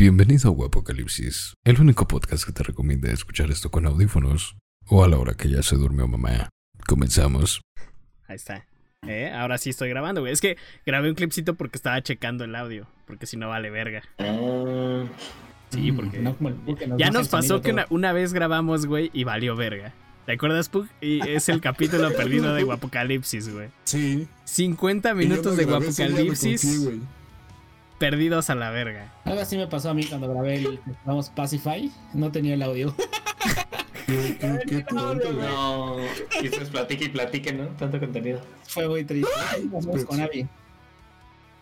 Bienvenido a Guapocalipsis, el único podcast que te recomienda escuchar esto con audífonos o a la hora que ya se durmió mamá. Comenzamos. Ahí está. ¿Eh? Ahora sí estoy grabando, güey. Es que grabé un clipcito porque estaba checando el audio. Porque si no vale verga. Ah, Sí, porque. No nos ya nos pasó que una, una vez grabamos, güey, y valió verga. ¿Te acuerdas, Pug? Y es el capítulo perdido de Guapocalipsis, güey. Sí. 50 Y yo minutos no de Guapocalipsis. Perdidos a la verga. Algo así me pasó a mí cuando grabé el vamos Pacify. No tenía el audio. Qué, qué, qué tonto, güey. no. Y platique y platique, ¿no? Tanto contenido. Fue muy triste. Nos vamos con Abby.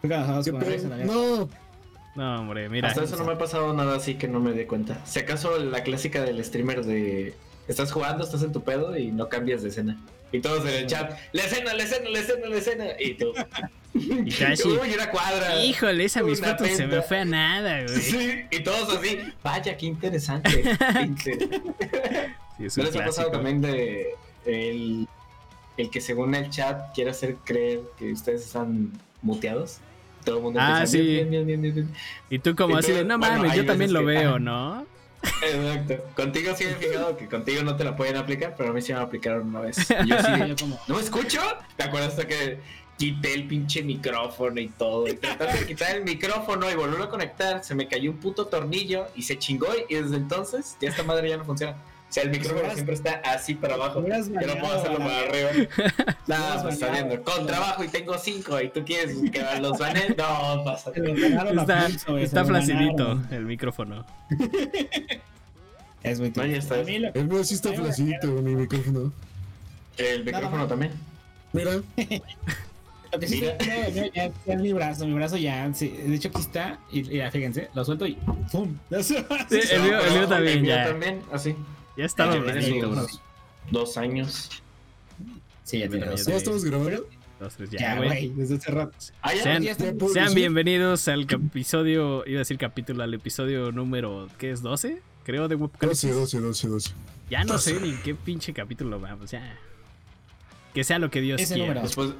Nos vamos con Abby, No, No, hombre, mira. Hasta eso no me ha pasado nada así que no me dé cuenta. Si acaso la clásica del streamer de estás jugando, estás en tu pedo y no cambias de escena. Y todos en el chat, la escena, la escena, la escena, la escena. Y tú. Y Tashi, Uy, una cuadra. Híjole, esa mis fotos se me fue a nada, güey. Sí, y todos así, vaya, qué interesante. qué interesante. Sí, es ¿No un les ha pasado también de el, el que según el chat quiere hacer creer que ustedes están muteados? Todo el mundo Ah, sí. bien, bien, bien, bien, bien. Y tú como Y así tú, de, no bueno, mames, yo también lo que- veo, ah. ¿no? Exacto. Contigo sí me he fijado que contigo no te la pueden aplicar, pero a mí sí me aplicaron una vez. Y yo sí, Yo como, ¿no me escucho? ¿Te acuerdas que quité el pinche micrófono y todo? Y trataste de quitar el micrófono y volverlo a conectar. Se me cayó un puto tornillo y se chingó. Y desde entonces, ya esta madre ya no funciona. O sea, el micrófono siempre está así para abajo. Yo no puedo hacerlo para arriba. Hubieras pues está viendo. Con trabajo y tengo cinco. Y tú quieres que los banen. No, pasa. Está, pulso, flacidito el micrófono. Es muy lo- el mío sí está flacito, mi micrófono. El micrófono también. Mira, Lo que sí, Mira. ya, ya es mi brazo, mi brazo ya, sí, de hecho aquí está, y ya fíjense, lo suelto y ¡pum! Sí, el mío, el mío también, el mío ya. también, así. Ya está Ya dobladito, tiene bro. sus dos años. Sí, ya dos. ¿ya estamos grabando? Dos, tres, ya, Ya, güey. desde hace rato. Ah, ya. Sean, ya está. ¿Ya puedo sean bienvenidos al episodio, iba a decir capítulo, al episodio número, ¿qué es? ¿12? Creo de 12, Webcalipsis. 12, 12, 12. Ya no sé ni qué pinche capítulo vamos, ya. Que sea lo que Dios Ese quiera. número. Después,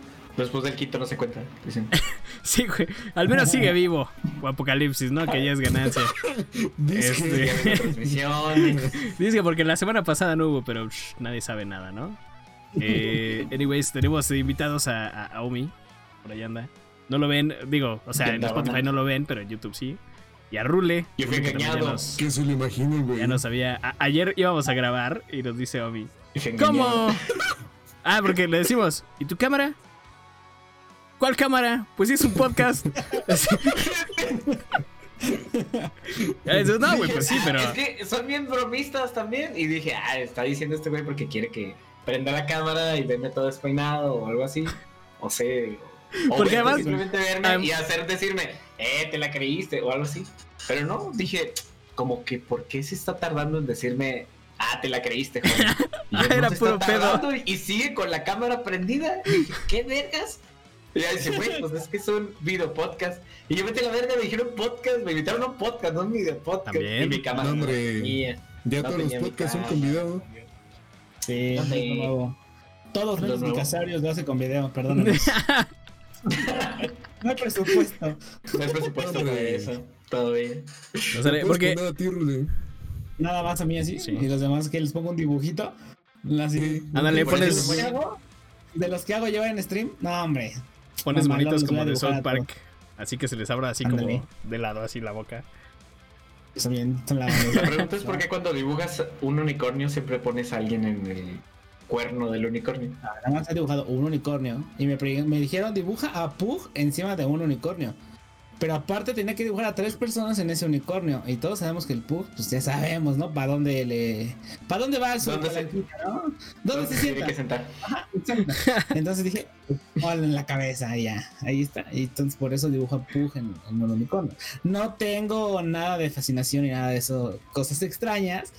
después del quito no se cuenta. Dicen. Sí, güey. Al menos sigue vivo. Apocalipsis, ¿no? Que ya es ganancia. Dice Este-. Dice que porque la semana pasada no hubo, pero shh, nadie sabe nada, ¿no? Eh, anyways, tenemos invitados a, a, a Omi. Por ahí anda. No lo ven, digo, o sea, ¿Qué en Spotify no lo ven, pero en YouTube sí. Y a Rule. Yo fui engañado. Nos, que se lo imaginen, güey. ya nos había. a- ayer íbamos a grabar y nos dice Omi. ¿Cómo? Ah, porque le decimos, ¿y tu cámara? ¿Cuál cámara? Pues sí, es un podcast. No, güey, pues sí, pero. Es que son bien bromistas también. Y dije, ah, está diciendo este güey porque quiere que prenda la cámara y verme todo despeinado o algo así. O sé. O Porque además- simplemente verme am- y hacer decirme, eh, te la creíste o algo así. Pero no, dije, como que, ¿por qué se está tardando en decirme, ah, te la creíste, joven? Y Ah, era puro pedo. y sigue con la cámara prendida. Y dije, ¿qué vergas? Y ya dice, güey, pues es que es un video podcast. Y yo metí la verga, me dijeron podcast, me invitaron a un podcast, no un video podcast. También. Y mi cámara. No, hombre. Ya No todos los podcasts son con video. Sí, No nuevo. Todos Lo los casarios lo hace con video, perdóname. no hay presupuesto. No hay presupuesto para eso. Todo bien. No Porque... nada a. Nada más a mí así. Sí. Y los demás que les pongo un dibujito. Así. Sí. Ándale, pones- eso ¿De los es que hago? De los que hago yo en stream, no, hombre. Pones bonitos como de South Park. Así que se les abra así como de lado, así la boca. Son bien. La, La pregunta es por qué cuando dibujas un unicornio siempre pones a alguien en el cuerno del unicornio. Nada más he dibujado un unicornio. Y me, me dijeron dibuja a Pug encima de un unicornio. Pero aparte tenía que dibujar a tres personas en ese unicornio. Y todos sabemos que el Pug, pues ya sabemos, ¿no? ¿Para dónde le. ¿Para dónde va su ¿Dónde se- no? ¿Dónde se tiene sienta? que sentar? Exacto. Entonces dije, ponlo en la cabeza, ya, ahí está. Y entonces por eso dibujo a Pug en, en un unicornio. No tengo nada de fascinación ni nada de eso, cosas extrañas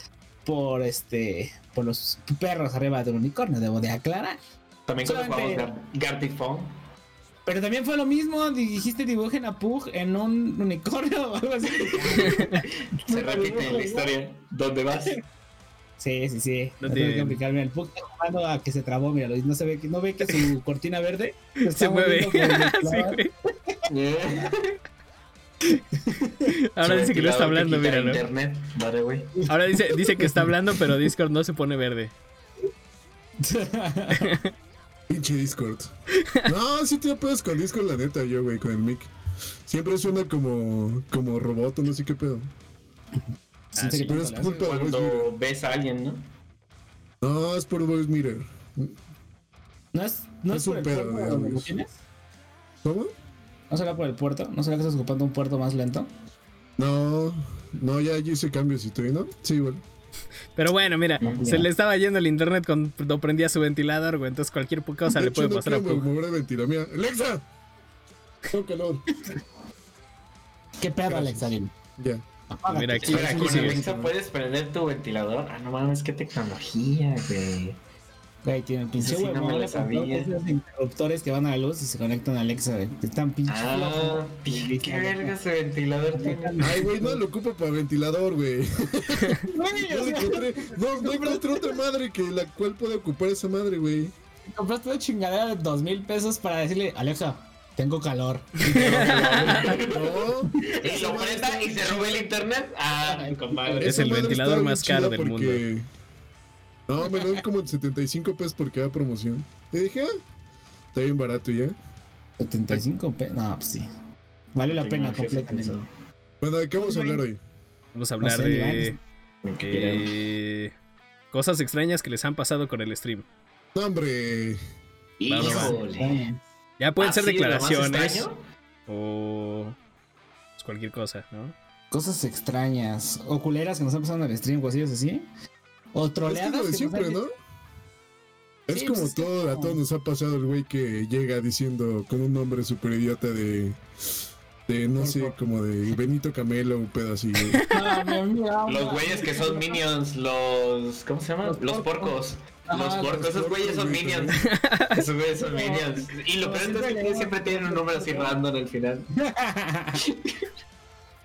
por este, por los perros arriba del unicornio, debo de aclarar. También cuando jugamos Gartic Phone. Pero también fue lo mismo, dijiste dibujen a Pug en un unicornio o algo así. Se repite en la historia. ¿Dónde vas? Sí, sí, sí. No No tiene- tengo que aplicar. Mira, el Pug está jugando a que se trabó, míralo. y No se ve que, no ve que su cortina verde Se mueve. Sí, güey. Ahora dice que no está hablando, internet, vale, güey. Ahora dice, dice que está hablando, pero Discord no se pone verde. Pinche Discord. No, sí te pedos con Discord, la neta, yo, güey, con el mic. Siempre suena como, como robot o no sé qué pedo. Siento sí. Pero es culpa Cuando ves a alguien, ¿no? No, es por Voice Mirror. ¿No es, no Es es por un el pedo, puerto lo tienes? ¿Cómo? ¿No será por el puerto? ¿No será que estás ocupando un puerto más lento? No, no, ya yo hice cambios y tú, ¿no? Sí, igual. Pero bueno, mira, No, se le estaba yendo el internet cuando prendía su ventilador, güey. Entonces cualquier cosa De le hecho, puede no pasar a mover el ventilador. Mira, ¡Alexa! Calor. ¿Qué pedo. Alexa? Dime. Ya. Apágate. Mira, aquí, Espera, aquí con sigue. Alexa puedes prender tu ventilador. Ah, no mames, qué tecnología, güey. Güey, tiene el pinche sí no me lo sabía. esos interruptores que van a la luz y se conectan a Alexa, güey. Están pinches Ah, dije, qué verga ese ventilador tiene. Ay, güey, no lo ocupo para ventilador, güey. Güey, No encontré, no, no encontré otra madre que la cual pueda ocupar esa madre, güey. compraste una chingadera de dos mil pesos para decirle, Alexa, tengo calor. No. Y lo prenda y se roba el internet. Ah, compadre. Es el ventilador más caro del porque- No, me dan como en 75 pesos por cada promoción. Y dije, ah, está bien barato ya. 75 pesos. No, pues sí. Vale la pena completamente. Bueno, ¿de qué vamos a hablar hoy? Vamos a hablar sé, de eh, cosas extrañas que les han pasado con el stream. No, hombre. Híjole. Ya pueden ser ¿Así de lo más declaraciones o pues, cualquier cosa, ¿no? Cosas extrañas. O culeras que nos han pasado en el stream, cosillas así. O Es que troleadas. es lo de que siempre, han- ¿no? Es Sí, como pues todo, a todos nos ha pasado el güey que llega diciendo con un nombre super idiota de. De no sé, como de Benito Camelo, un pedo así, güey. Ah, Los güeyes que son minions, los. ¿Cómo se llaman? Los Los porcos. Los porcos, los esos güeyes son minions. Esos güeyes son minions. Y lo peor es que siempre tienen un número así random al final.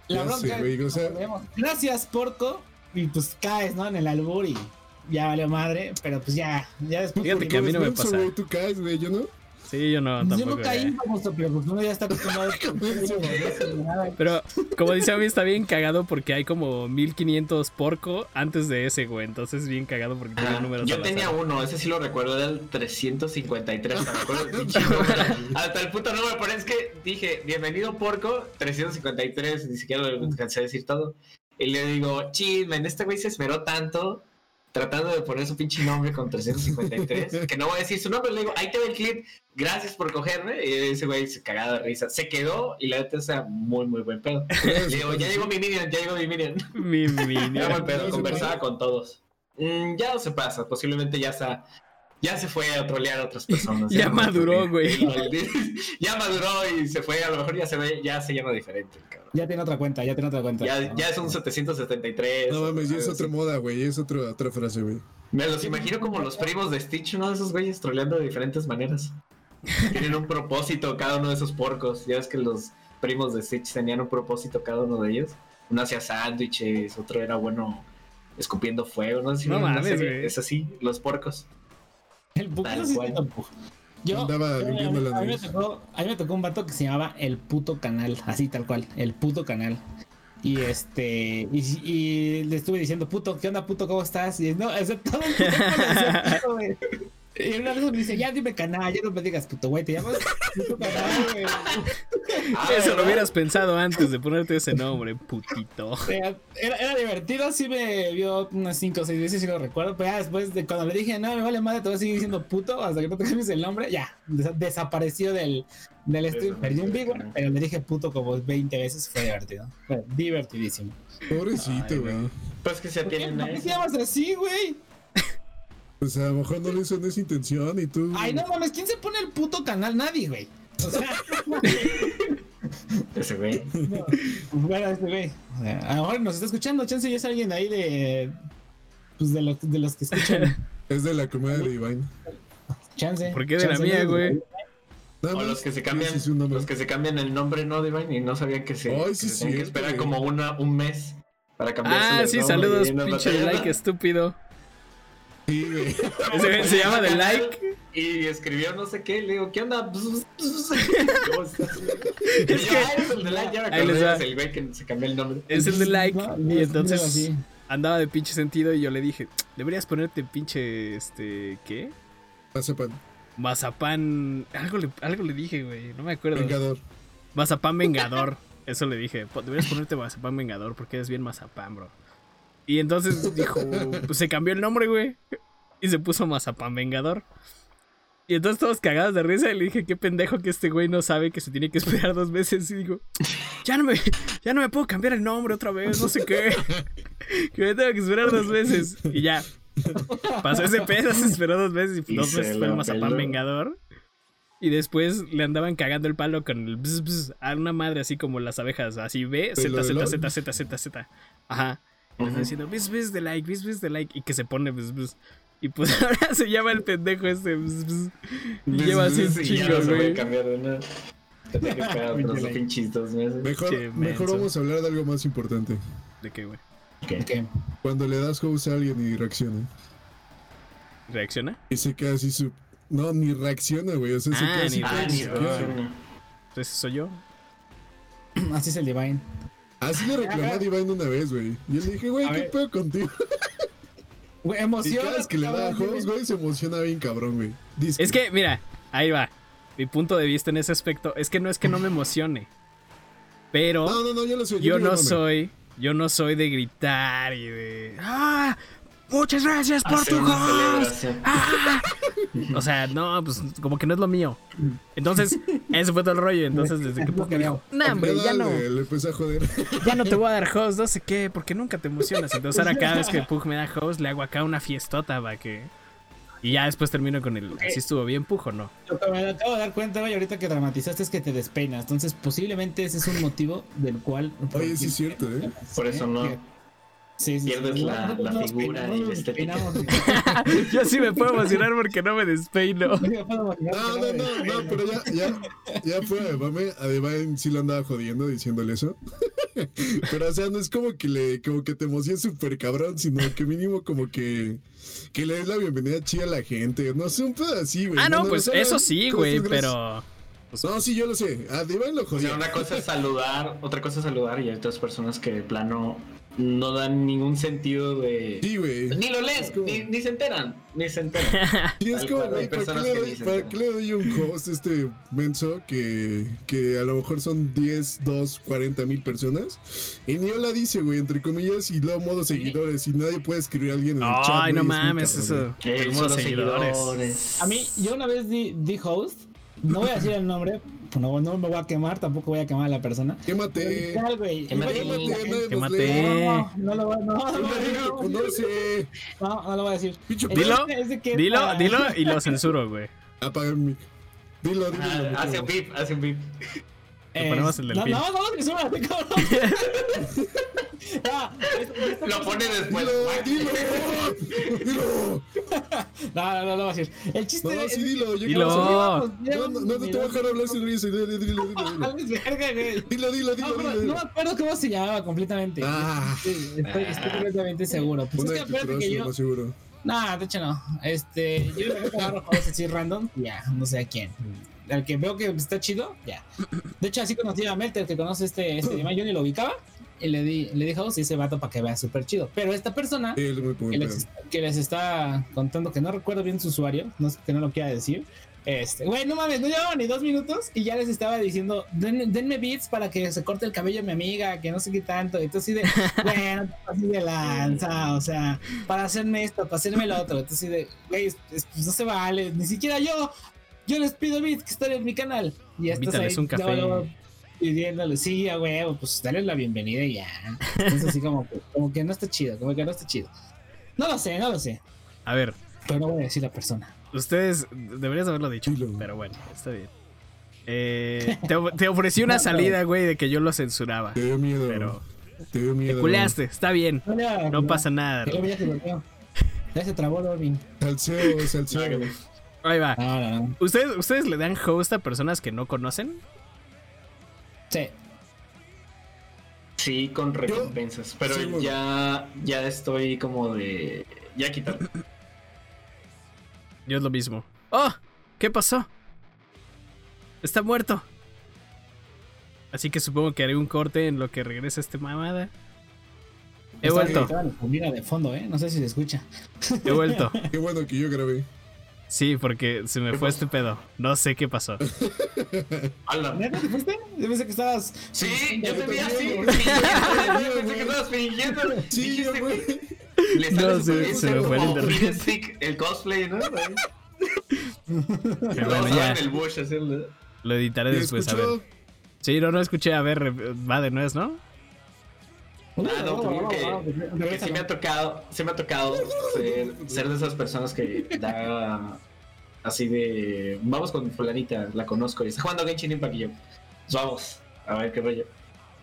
La Ya bronca sé, es güey, o sea- como vemos, Gracias, porco. Y pues caes, ¿no? En el albur y ya valió madre. Pero pues ya, ya después. Fíjate que a mí no me pasa. tú caes, güey, yo no. Sí, yo no, Pues yo no caí, güey. famoso, pero pues uno ya está acostumbrado a Pero como dice a mí está bien cagado porque hay como 1500 porco antes de ese, güey. Entonces es bien cagado porque tiene Ajá. números Yo tenía azar. uno, ese sí lo recuerdo, era el 353. me acuerdo. Hasta el puto número, pero es que dije, bienvenido porco, 353, ni siquiera lo alcancé a decir todo. Y le digo, chismen, este güey se esmeró tanto tratando de poner su pinche nombre con 353, que no voy a decir su nombre, le digo, ahí te ve el clip, gracias por cogerme. Y ese güey se cagaba de risa, se quedó y la neta era muy, muy buen pedo. Le digo, ya llegó mi minion, ya llegó mi minion. Mi Era minion. buen pedo, ¿Ya se conversaba con todos. Mm, ya no se pasa, posiblemente ya está. Ya se fue a trolear a otras personas. Ya no maduró, güey. Ya maduró y se fue, a lo mejor ya se ve, ya se llama diferente, cabrón. Ya tiene otra cuenta, ya tiene otra cuenta. Ya, ya es un 773. No mames, ya es otra moda, güey, es otra, otra frase, güey. Me los imagino como los primos de Stitch, uno de esos güeyes troleando de diferentes maneras. Tienen un propósito cada uno de esos porcos. Ya ves que los primos de Stitch tenían un propósito cada uno de ellos. Uno hacía sándwiches, otro era bueno escupiendo fuego, no si No mames. Es así, los porcos. El eso sí. Yo, Andaba yo- limpiando la a, mí me nariz. tocó, a mí me tocó un vato que se llamaba El Puto Canal, así tal cual, El Puto Canal. Y este, y, y le estuve diciendo, puto, ¿qué onda, puto? ¿Cómo estás? Y no, o sea, todo el puto. Y una vez me dice, ya dime canal, ya no me digas puto, güey, te llamas puto canal, güey. Eso lo hubieras pensado antes de ponerte ese nombre, putito. Era, era divertido, sí me vio unas 5 o 6 veces, sí lo recuerdo, pero ya después de cuando le dije, no, me vale madre, te voy a seguir diciendo puto hasta que no te cambies el nombre, ya, des- desapareció del, del stream, perdí un vivo, pero le dije puto como 20 veces, fue divertido, fue divertidísimo. Pobrecito, güey. Pues que se ¿Por qué, tienen por qué te llamas así, güey? Pues a lo mejor no lo hizo en esa intención y tú. Ay, no mames, ¿quién se pone el puto canal? Nadie, güey. O sea, ese güey. no, bueno, este güey. O sea, a lo mejor nos está escuchando, chance y es alguien ahí de. Pues de, los de los que escuchan. Es de la comedia de Divine. Chance. ¿Por qué de la mía, güey? Nada O más los que se cambian, los que se cambian el nombre, ¿no, Divine? Y no sabían que se, Ay, que sí, se que esperar como una, un mes para cambiarse Ah, el sí, nombre saludos, pinche like estúpido. Sí, güey. Ese se llama The Like. Y escribió no sé qué. Le digo, ¿qué onda? ¿Cómo estás? Y Es yo, que- "Ah, eres el de like, ya me Ahí les acordé, va. es el güey que se cambió el nombre. Es el de Like. Y entonces andaba de pinche sentido y yo le dije, deberías ponerte pinche, este, ¿qué? Mazapan. Mazapán. Algo le, algo le dije, güey. No me acuerdo. Vengador. Mazapán Vengador. Eso le dije. "Po- Deberías ponerte Mazapán Vengador porque eres bien Mazapán, bro. Y entonces dijo, pues se cambió el nombre, güey. Y se puso Mazapán Vengador. Y entonces todos cagados de risa y le dije, qué pendejo que este güey no sabe que se tiene que esperar dos veces. Y digo, ya no me, ya no me puedo cambiar el nombre otra vez, no sé qué. Que me tengo que esperar dos veces. Y ya. Pasó ese pedo, se esperó dos veces y Y dos veces fue el Mazapán peló. Vengador. Y después le andaban cagando el palo con el bzz, bzz, a una madre así como las abejas, así B, Z, ¿Lo de Z? Z, Z, Z, Z. Ajá. Le están diciendo bis, bis de like, bis, bis de like. Y que se pone bis, bis. Y pues ahora se llama el pendejo este. bis, bis. Y lleva así un chingo, güey. cambiar de nada. Mejor, Che, mejor vamos a hablar de algo más importante. ¿De qué, güey? Ok. Cuando le das host a alguien y reacciona. ¿Reacciona? Y se queda así su. No, ni reacciona, güey. O sea, se Ah, queda así. ni Ah, reacciona. Entonces soy yo. Así es el Divine. Así le reclamé a Divine una vez, güey. Y yo le dije, güey, A ¿qué ver. pedo contigo? Güey, Y emociona. cada vez que le da host, güey, se emociona bien cabrón, güey. Es que, mira, ahí va. Mi punto de vista en ese aspecto es que no es que no me emocione. Pero No, no, no, yo lo sé. yo digo, no soy. Yo no soy de gritar y de. ¡Ah! ¡Muchas gracias por Hacer tu una host! celebración. ¡Ah! O sea, no, pues como que no es lo mío. Entonces, ese fue todo el rollo. Entonces, desde que que veo. No, hombre, ya no, Le, empecé a joder. ya no te voy a dar host, no sé qué, porque nunca te emocionas. Entonces, ahora cada vez que Pug me da host, le hago acá una fiestota para que. Y ya después termino con el. ¿Así estuvo bien, Pug o no? Lo que me acabo de dar cuenta, güey, ahorita que dramatizaste es que te despeinas. Entonces, posiblemente ese es un motivo del cual. Oye, sí es cierto, ¿eh? Por eso no. Sí, sí, Pierdes sí. la- la figura y la estética. Yo sí me puedo emocionar porque no me despeino. No, no, no, no, pero ya, ya, ya fuera de mame, a Divine sí lo andaba jodiendo diciéndole eso. Pero, o sea, no es como que le, como que te emociones súper cabrón, sino que mínimo como que, que le des la bienvenida chida a la gente. No sé, un pedo así, güey. Ah, no, pues o eso sí, güey, pero. No, sí, yo lo sé. A Divine lo O jodía. sea, una cosa es saludar, otra cosa es saludar y hay otras personas que de plano no dan ningún sentido de... Sí, güey. Ni lo leen, Es como- ni, ni se enteran, ni se enteran. Sí, es como, güey, ¿para, para qué le doy un host a este menso que, que a lo mejor son 10, 2, 40 mil personas? Y ni la dice, güey, entre comillas, y luego modo seguidores, y nadie puede escribir a alguien en el chat. Ay, no es mames, cabrón, eso. Tenemos solo seguidores. seguidores. A mí, yo una vez di, di host. No voy a decir el nombre. pues No, no me voy a quemar, tampoco voy a quemar a la persona. Quémate. Literal, güey. Quémate. A Quémate. No, no lo voy, no, no, Nadie no, te no, conoce. no, no lo voy a decir. Dilo, Dilo, dilo y lo censuro, güey. Apaga el mic. Dilo, dilo. Hace un beep, hace un beep. Le ponemos el no, delfín. no, no, que súbate, cabrón. Ah, esto- Lo pone después. Dilo, dilo. Dilo. No, no, no lo voy a decir. El chiste No, es sí, dilo. yo Dilo. quiero No. No, no, no te voy a dejar hablar sin risa. Dilo, dilo, dilo. Dilo, dilo, dilo. No, dilo, pero dilo. no me acuerdo cómo se llamaba completamente. Ah. Sí, estoy, estoy completamente seguro. Pues es que acuérdate que yo. seguro. No, de hecho no. Este, yo le voy a agarrar así random, ya, no sé a quién. Al que veo que está chido, ya. De hecho, así conocí a Melter, que conoce este, este tema, yo ni lo ubicaba. Y le di, le dije, oh, sí, ese vato para que vea súper chido. Pero esta persona muy que les, que les está contando que no recuerdo bien su usuario, no que no lo quiera decir. Este, güey, no mames, no llevaba ni dos minutos y ya les estaba diciendo, "Den- denme beats para que se corte el cabello a mi amiga, que no sé qué tanto. Entonces, así de, bueno, así de lanza, o sea, para hacerme esto, para hacerme lo otro. Entonces, así de, güey, es- es- pues no se vale, ni siquiera yo. Yo les pido beats que están en mi canal. Y ya estás ahí, Invítales un café. pidiéndole, sí, a huevo, pues dale la bienvenida y ya. Entonces, así como, que- como que no está chido, como que no está chido. No lo sé, no lo sé. A ver, Pero no voy a decir la persona. ustedes deberías haberlo dicho, pero bueno, está bien. Eh, te, te ofrecí una salida, güey, de que yo lo censuraba. Te dio miedo. Pero Te dio te miedo. culeaste, está bien. No, pasa nada. Ya, ya. Ya se trabó Robin. Salseo, salseo. Ahí va. No, no, no. ¿Ustedes, ¿Ustedes le dan host a personas que no conocen? Sí. Sí, con recompensas. Pero sí, ya, ya estoy como de. Ya quitar. Yo es lo mismo. ¡Oh! ¿Qué pasó? Está muerto. Así que supongo que haré un corte en lo que regresa este mamada. He Está vuelto, la de fondo, ¿eh? No sé si se escucha. he vuelto. Qué bueno que yo grabé. Sí, porque se me fue este pedo. No sé qué pasó. ¿Neta te fuiste? Yo pensé que estabas. Sí, yo te vi así. Pensé que estabas fingiendo. Sí, güey. Le No, se- se me fue el internet. El cosplay, ¿no? Pero Lo bueno, ya. el bush. Lo editaré ¿Y después, a ver. Sí, no, no escuché. A ver, re- va de nuez, ¿no? Ah, no, te digo que, que sí me ha tocado, sí me ha tocado ser, ser de esas personas que da así de vamos con fulanita, la conozco y está jugando Genshin Impact y yo, pues vamos, a ver qué rollo.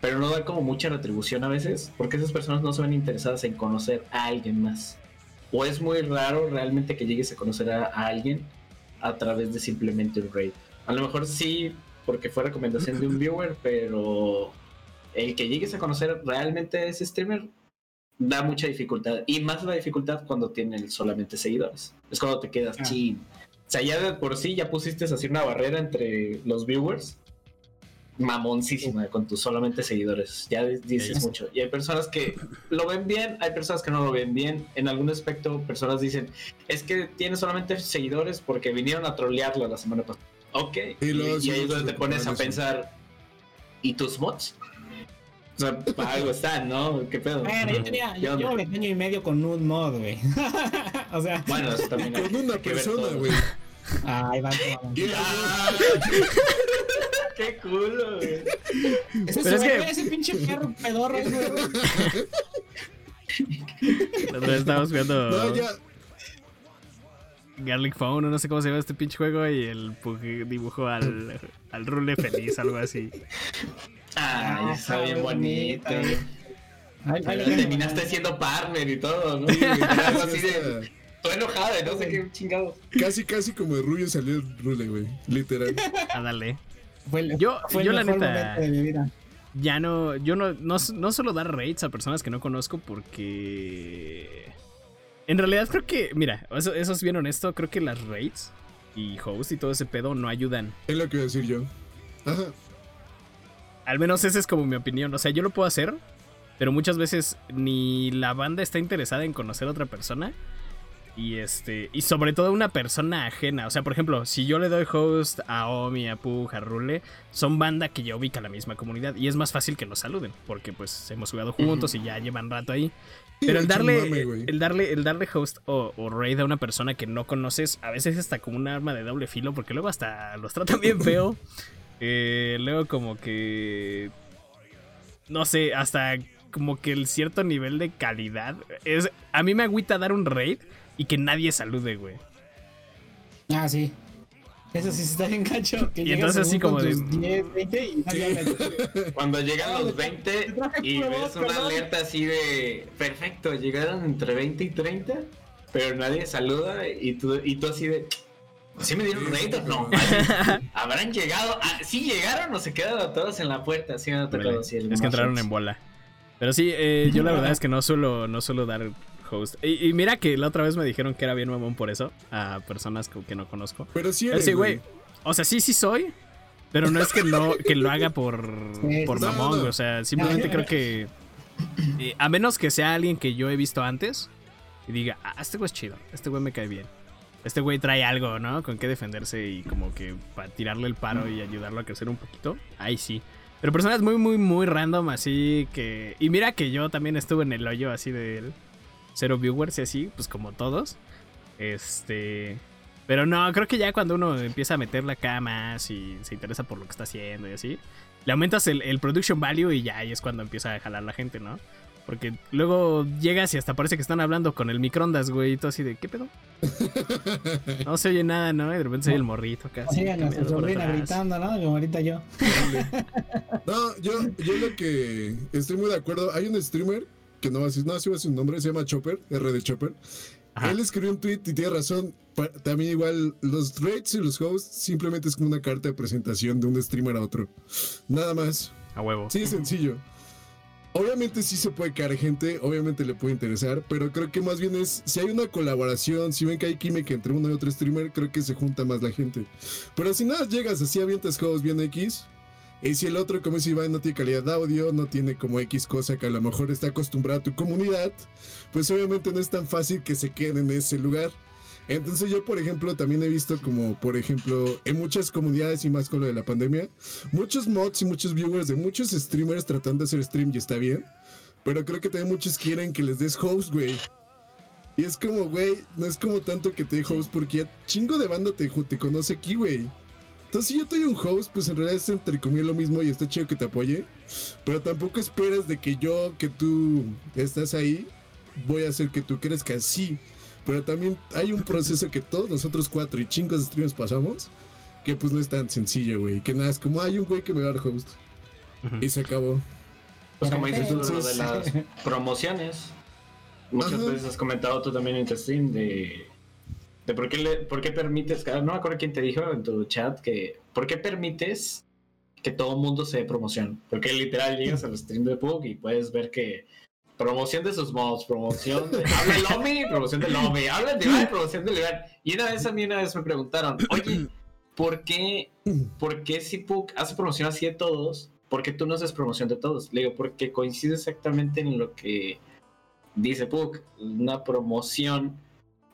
Pero no da como mucha retribución a veces, porque esas personas no se ven interesadas en conocer a alguien más. O es muy raro realmente que llegues a conocer a, a alguien a través de simplemente un raid. A lo mejor sí, porque fue recomendación de un viewer, pero el que llegues a conocer realmente a ese streamer da mucha dificultad. Y más la dificultad cuando tienen solamente seguidores. Es cuando te quedas Ah. chin. O sea, ya de por sí ya pusiste así una barrera entre los viewers. Mamoncísima con tus solamente seguidores. Ya di- dices mucho. Y hay personas que lo ven bien, hay personas que no lo ven bien. En algún aspecto, personas dicen, es que tiene solamente seguidores porque vinieron a trolearlo la semana pasada. Ok. Y Y, luego y ahí es donde te pones a pensar, ¿y tus mods? Sea, para algo están, ¿no? ¿Qué pedo? Bueno, yo tenía. ¿Qué Yo el año y medio con un mod, güey. o sea. Bueno, eso también hay- Con una persona, güey. Ay, va. ¿Qué? ¡Qué culo, güey! Ese, Pero es se que- ve ese pinche perro pedorro, güey. La otra vez estábamos jugando No, ya. Garlic Phone, o no sé cómo se llama este pinche juego, y el Pug dibujó al, al Rule feliz, algo así. Ay, está Ah, bien qué bonito. Ay, ay, Pero ay, terminaste siendo partner y todo, ¿no? Algo así de. Estoy enojada, de no sé qué chingados. Casi, casi como de Rubio salió el rule, güey. Literal. Ándale. Fue el- Yo- fue el yo la neta- momento de mi vida. Ya no, yo no, no, no suelo dar rates a personas que no conozco porque... En realidad creo que, mira, eso, eso es bien honesto, creo que las rates y host y todo ese pedo no ayudan. Es lo que iba a decir yo. Ajá. Al menos esa es como mi opinión. O sea, yo lo puedo hacer, pero muchas veces ni la banda está interesada en conocer a otra persona. Y este. Y sobre todo una persona ajena. O sea, por ejemplo, si yo le doy host a Omi, a Pug, a Rule, son banda que ya ubica la misma comunidad. Y es más fácil que nos saluden. Porque pues hemos jugado juntos y ya llevan rato ahí. Pero el darle, mame, el darle, el darle host o, o raid a una persona que no conoces, a veces hasta como un arma de doble filo, porque luego hasta los tratan bien feo. Eh, luego como que. No sé, hasta como que el cierto nivel de calidad. Es, a mí me agüita dar un raid y que nadie salude, güey. Ah, sí. Eso sí está bien gacho. Que Y entonces así como de- tus 10, 20 y. Cuando llegan Ah, los te 20 traje y ves una alerta así de. Perfecto, llegaron entre 20 y 30, pero nadie saluda y tú, y tú así de. ¿Sí me dieron raid o no? ¿Habrán llegado? Ah, ¿Sí llegaron o se quedaron todos en la puerta? Sí, me ha tocado así. es que entraron en bola. Pero sí, eh, yo la verdad es que no suelo, no suelo dar host. Y, y mira que la otra vez me dijeron que era bien mamón por eso, a personas que, que no conozco. Pero sí eres, Sí, güey. O sea, sí, sí soy. Pero no es que no que lo haga por, Sí, por mamón, No. O sea, simplemente creo que. eh, a menos que sea alguien que yo he visto antes y diga, ah, este güey es chido, este güey me cae bien. Este güey trae algo, ¿no? Con qué defenderse y como que para tirarle el paro y ayudarlo a crecer un poquito. Ahí sí. Pero personas muy, muy, muy random, así que. Y mira que yo también estuve en el hoyo así de cero viewers y así, pues como todos. Este. Pero no, creo que ya cuando uno empieza a meterle acá más y se interesa por lo que está haciendo y así, le aumentas el, el production value y ya ahí es cuando empieza a jalar la gente, ¿no? Porque luego llegas y hasta parece que están hablando con el microondas, güey, y tú así de, ¿qué pedo? No se oye nada, ¿no? Y de repente se oye el morrito a su sobrina atrás. gritando, ¿no? Como ahorita yo. No, yo, yo lo que estoy muy de acuerdo. Hay un streamer que no va a decir, no, sí va a decir un nombre, se llama Chopper, R de Chopper. Ajá. Él escribió un tweet y tiene razón. También igual los rates y los hosts simplemente es como una carta de presentación de un streamer a otro. Nada más. A huevo. Sí, es sencillo. Obviamente sí se puede caer gente, obviamente le puede interesar, pero creo que más bien es, si hay una colaboración, si ven que hay química entre uno y otro streamer, creo que se junta más la gente. Pero si nada llegas así, avientas juegos bien X, y si el otro, como dice Iván, no tiene calidad de audio, no tiene como X cosa que a lo mejor está acostumbrada a tu comunidad, pues obviamente no es tan fácil que se quede en ese lugar. Entonces yo, por ejemplo, también he visto como, por ejemplo, en muchas comunidades y más con lo de la pandemia, muchos mods y muchos viewers de muchos streamers tratando de hacer stream y está bien, pero creo que también muchos quieren que les des host, güey. Y es como, güey, no es como tanto que te dé host porque ya chingo de banda te, te conoce aquí, güey. Entonces, si yo te doy un host, pues en realidad es entre comillas lo mismo y está chido que te apoye. Pero tampoco esperas de que yo, que tú estás ahí, voy a hacer que tú crezcas así. Pero también hay un proceso que todos nosotros cuatro y chingos de streamers pasamos, que pues no es tan sencillo, güey. Que nada, es como hay un güey que me va a dar host. Y se acabó. Pues como dices tú, lo de las promociones. Muchas Ajá. veces has comentado tú también en tu stream de, de por, qué le, por qué permites, no me acuerdo quién te dijo en tu chat, que por qué permites que todo el mundo se dé promoción. Porque literal llegas al stream de Pug y puedes ver que promoción de sus mods, promoción de... Habla el Lomi, promoción del Lomi, habla de Iván, promoción del Iván. Y una vez a mí una vez me preguntaron, oye, ¿por qué, por qué si Pug hace promoción así de todos? ¿Por qué tú no haces promoción de todos? Le digo, porque coincide exactamente en lo que dice Pug, una promoción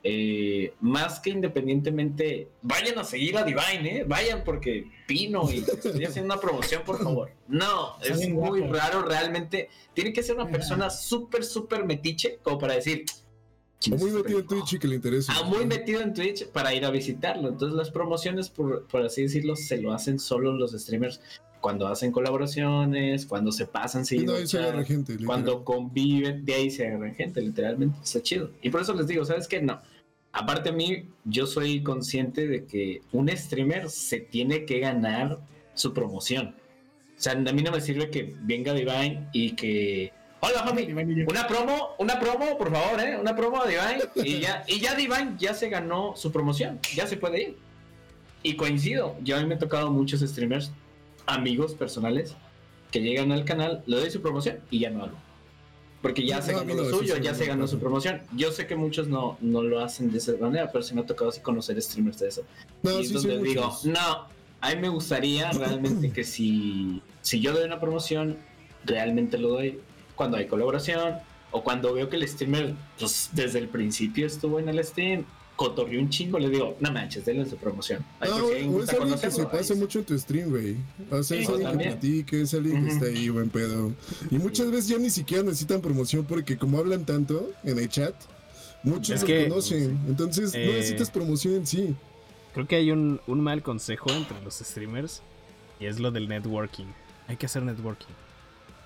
eh, más que independientemente, vayan a seguir a Divine, ¿eh? Vayan porque Pino y estoy haciendo una promoción, por favor. No, es Salen muy raro realmente. Tiene que ser una persona súper, súper metiche como para decir... "¿Quién O es muy metido en pendejo?". Twitch y que le interesa. Ah, muy metido en Twitch para ir a visitarlo. Entonces las promociones, por, por así decirlo, se lo hacen solo los streamers cuando hacen colaboraciones, cuando se pasan Sí, no, gente. cuando conviven, de ahí se agarran gente, literalmente. Está chido. Y por eso les digo, ¿sabes qué? No. Aparte a mí, yo soy consciente de que un streamer se tiene que ganar su promoción. O sea, a mí no me sirve que venga Divine y que... Hola, homie. Una promo, una promo, por favor, ¿eh? Una promo de Divine. Y ya, y ya Divine ya se ganó su promoción. Ya se puede ir. Y coincido. Yo a mí me he tocado muchos streamers, amigos personales, que llegan al canal, le doy su promoción y ya no hablo. Porque ya No, se ganó no, lo sí, suyo, sí, ya se ganó su promoción. Yo sé que muchos no, no lo hacen de esa manera, pero sí me ha tocado así conocer streamers de eso. No, y es sí, donde son digo, muchos. no, a mí me gustaría realmente que si, si yo doy una promoción, realmente lo doy cuando hay colaboración o cuando veo que el streamer pues, desde el principio estuvo en el stream, cotorreó un chingo, le digo, no manches, denle su promoción. Ay, me o es alguien que se pasa mucho en tu stream, güey. O sea, es alguien que platica, es alguien que está ahí, buen pedo. Y muchas veces ya ni siquiera necesitan promoción porque como hablan tanto en el chat, muchos Es lo que- conocen. Entonces no Eh, necesitas promoción en sí. Creo que hay un, un mal consejo entre los streamers y es lo del networking. Hay que hacer networking.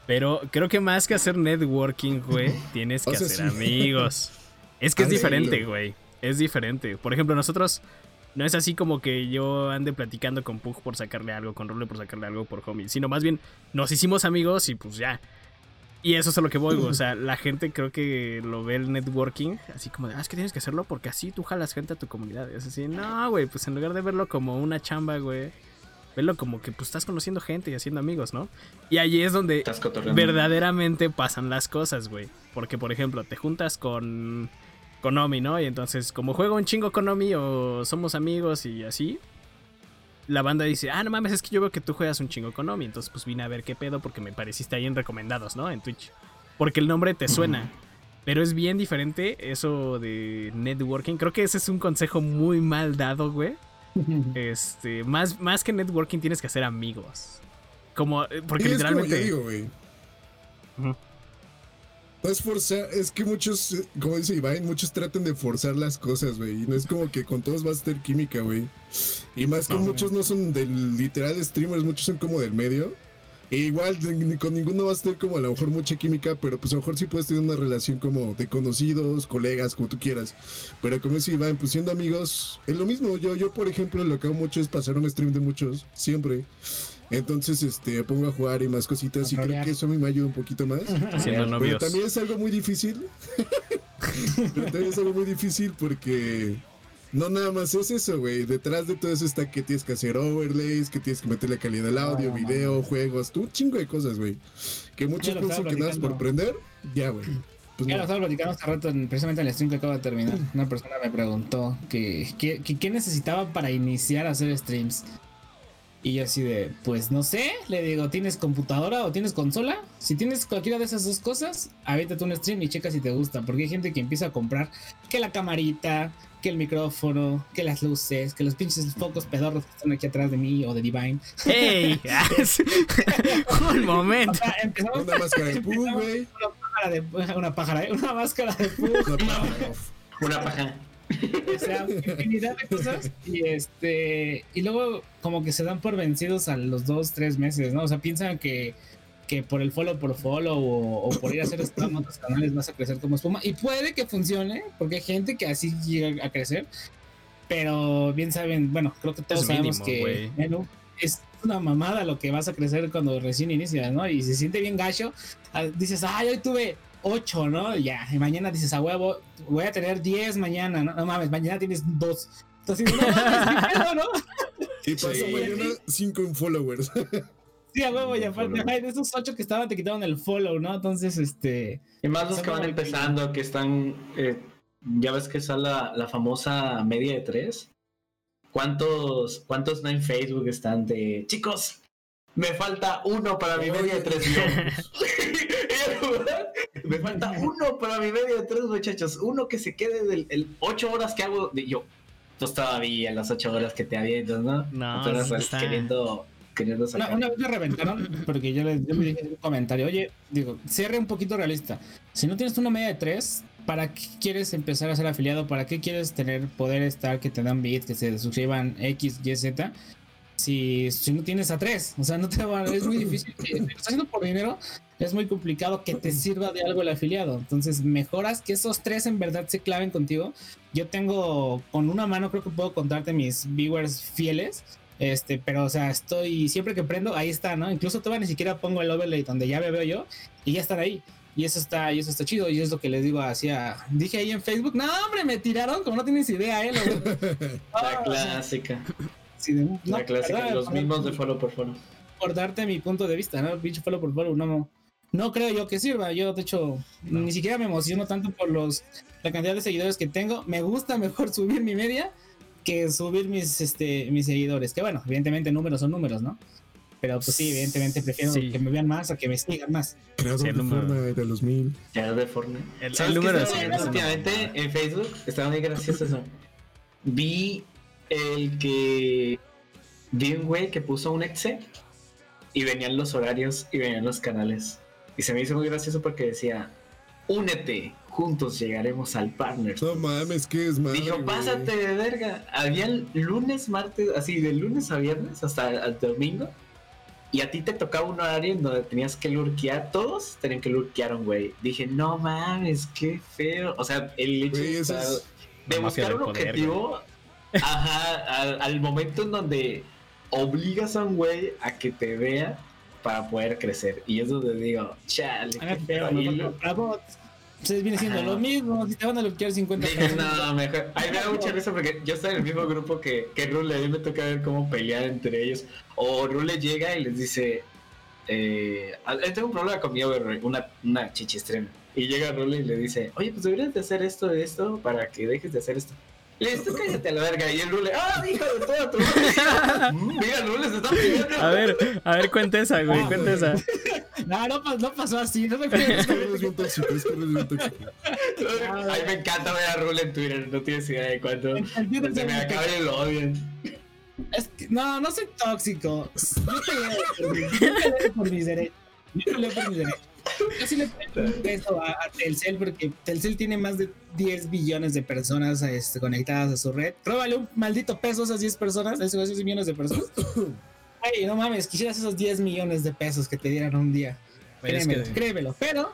Pero creo que más que hacer networking, güey, tienes que O sea, hacer sí. amigos. Es que es Ah, diferente, güey. Es diferente. Por ejemplo, nosotros no es así como que yo ande platicando con Pug por sacarle algo, con Rule por sacarle algo por homie, sino más bien nos hicimos amigos y pues ya. Y eso es a lo que voy. O sea, la gente creo que lo ve el networking así como de, ah, es que tienes que hacerlo porque así tú jalas gente a tu comunidad. Es así, no, güey, pues en lugar de verlo como una chamba, güey, verlo como que pues estás conociendo gente y haciendo amigos, ¿no? Y allí es donde verdaderamente pasan las cosas, güey. Porque, por ejemplo, te juntas con, con Omi, ¿no? Y entonces, como juego un chingo con Omi o somos amigos y así, la banda dice, ah, no mames, es que yo veo que tú juegas un chingo con Omi. Entonces, pues vine a ver qué pedo porque me pareciste ahí en recomendados, ¿no? En Twitch. Porque el nombre te suena. Pero es bien diferente eso de networking. Creo que ese es un consejo muy mal dado, güey. Este, más, más que networking tienes que hacer amigos. Como, eh, porque Y es como literalmente... yo digo, güey. Ujú. No es forzar, es que muchos, eh, como dice Iván, muchos tratan de forzar las cosas, güey. Y no es como que con todos vas a tener química, güey. Y más que No, muchos no son del literal streamers, muchos son como del medio. E igual con ninguno vas a tener como a lo mejor mucha química, pero pues a lo mejor sí puedes tener una relación como de conocidos, colegas, como tú quieras. Pero como dice Iván, pues siendo amigos, es lo mismo. Yo, yo por ejemplo, lo que hago mucho es pasar un stream de muchos, siempre. Entonces, este, pongo a jugar y más cositas y creo que eso a mí me ayuda un poquito más. Siendo Pero novios. también es algo muy difícil. Pero también es algo muy difícil porque no nada más es eso, güey. Detrás de todo eso está que tienes que hacer overlays, que tienes que meterle calidad al audio, No, video, juegos, tú un chingo de cosas, güey. Que muchos lo piensan que nada por aprender, ya, güey. Pues Ya lo no. estaba platicando hace rato, en- precisamente en el stream que acabo de terminar. Una persona me preguntó que qué necesitaba para iniciar a hacer streams. Y yo así de, pues no sé, le digo, ¿tienes computadora o tienes consola? Si tienes cualquiera de esas dos cosas, avítate un stream y checa si te gusta. Porque hay gente que empieza a comprar que la camarita, que el micrófono, que las luces, que los pinches focos pedorros que están aquí atrás de mí o de Divine. ¡Ey! Un O momento. sea, empezamos Una máscara de pool, güey. pájara de, una pájara, ¿eh? una máscara de pug. Una paja. Una paja. O sea, infinidad de cosas. Y este. Y luego, como que se dan por vencidos a los dos, tres meses, ¿no? O sea, piensan que, que por el follow por follow o, o por ir a hacer spam a otros canales vas a crecer como espuma. Y puede que funcione, porque hay gente que así llega a crecer. Pero bien saben, bueno, creo que todos Es sabemos mínimo, que bueno, es una mamada lo que vas a crecer cuando recién inicias, ¿no? Y se siente bien gacho. ah, Dices, ay, hoy tuve 8, ¿no? Ya, y mañana dices, a huevo, voy a tener 10 mañana, ¿no? No mames, mañana tienes 2. Entonces, no mames, ¿qué pedo, no? Y pasó Sí. mañana 5 en followers. Sí, a huevo, y aparte, ay, de esos 8 que estaban te quitaron el follow, ¿no? Entonces, este. Y más los que van empezando, que están. eh, ya ves que está la, la famosa media de tres. ¿Cuántos, ¿Cuántos no en Facebook están de chicos? Me falta uno para mi media de tres. Y yo, me falta uno para mi media de tres, muchachos. Uno que se quede del el ocho horas que hago. De, yo, pues todavía las ocho horas que te avientas, ¿no? No, sí está. queriendo, queriendo Una, sacar. una vez me reventaron porque yo, les, yo me dije en un comentario, oye, digo, cierre un poquito realista. Si no tienes una media de 3, ¿para qué quieres empezar a ser afiliado? ¿Para qué quieres tener poder estar que te dan bits, que se suscriban X, Y, Z? Si, si no tienes a 3, o sea, no te va, es muy difícil. Si lo estás haciendo por dinero, es muy complicado que te sirva de algo el afiliado. Entonces, mejoras que esos tres en verdad se claven contigo. Yo tengo con una mano, creo que puedo contarte mis viewers fieles. Este, pero o sea, estoy siempre que prendo, ahí está, ¿no? Incluso todavía ni siquiera pongo el overlay donde ya me veo yo y ya están ahí. Y eso está, y eso está chido. Y es lo que les digo hacia. Dije ahí en Facebook, no, hombre, me tiraron, como no tienes idea, eh. Lo- La Ah, clásica. sí, de- no, La clásica. ¿verdad? Los mismos de follow por follow. Por darte mi punto de vista, ¿no? Pinche follow por follow, no, no creo yo que sirva. Yo, de hecho, ni siquiera me emociono tanto por los la cantidad de seguidores que tengo. Me gusta mejor subir mi media que subir mis, este, mis seguidores. Que bueno, evidentemente números son números, ¿no? Pero pues sí, evidentemente prefiero Sí. que me vean más a que me sigan más. Creador Sí, el de número. Fortnite de los mil. Ya de Fortnite. El, ¿Sabes el número de seguidores últimamente en Facebook? Estaba muy gracioso eso. Vi el que. Vi un güey que puso un exe y venían los horarios y venían los canales. Y se me hizo muy gracioso porque decía: Únete, juntos llegaremos al partner. No mames, ¿qué es madre? Dijo, pásate de verga. Había el lunes, martes, así de lunes a viernes hasta el domingo. Y a ti te tocaba un horario en donde tenías que lurkear. Todos tenían que lurkear a un güey. Dije, no mames, qué feo. O sea, el hecho Güey, de, estar- es- buscar un poder, objetivo. Ajá, al, al momento en donde obligas a un güey a que te vea para poder crecer. Y es donde digo, chale, qué feo. Ustedes viene siendo Ajá. lo mismo. Si te van a bloquear 50 Dije, no, mejor. A mí me da mucha risa porque yo estoy en el mismo grupo que, que Rule. A mí me toca ver cómo pelear entre ellos. O Rule llega y les dice: eh, "Ah, Tengo un problema con mi una, una. Y llega Rule y le dice: Oye, pues deberías de hacer esto esto para que dejes de hacer esto. "Tú cállate a la verga. Y el Rule: ¡Ah, hijo de toda tu Mira, Rule se está peleando. A ver, a ver, cuenta esa, güey, Ah, cuenta esa. no, no, pas- no pasó así. No me acuerdo. Es que eres bien tóxico, es que eres bien tóxico. A mí me encanta ver a Rule en Twitter. No tienes idea de cuánto. Se me acaba y lo odian. Es que- no, no soy tóxico. Yo peleo por mis- derechos. Yo peleo por mis derechos. Yo sí le pongo un peso a, a Telcel porque Telcel tiene más de 10 billones de personas este, conectadas a su red. Róbale un maldito peso a esas 10 personas, a esos 10 millones de personas. Ay, no mames, quisieras esos 10 millones de pesos que te dieran un día. Güey, es Créemelo, que- créemelo. Pero,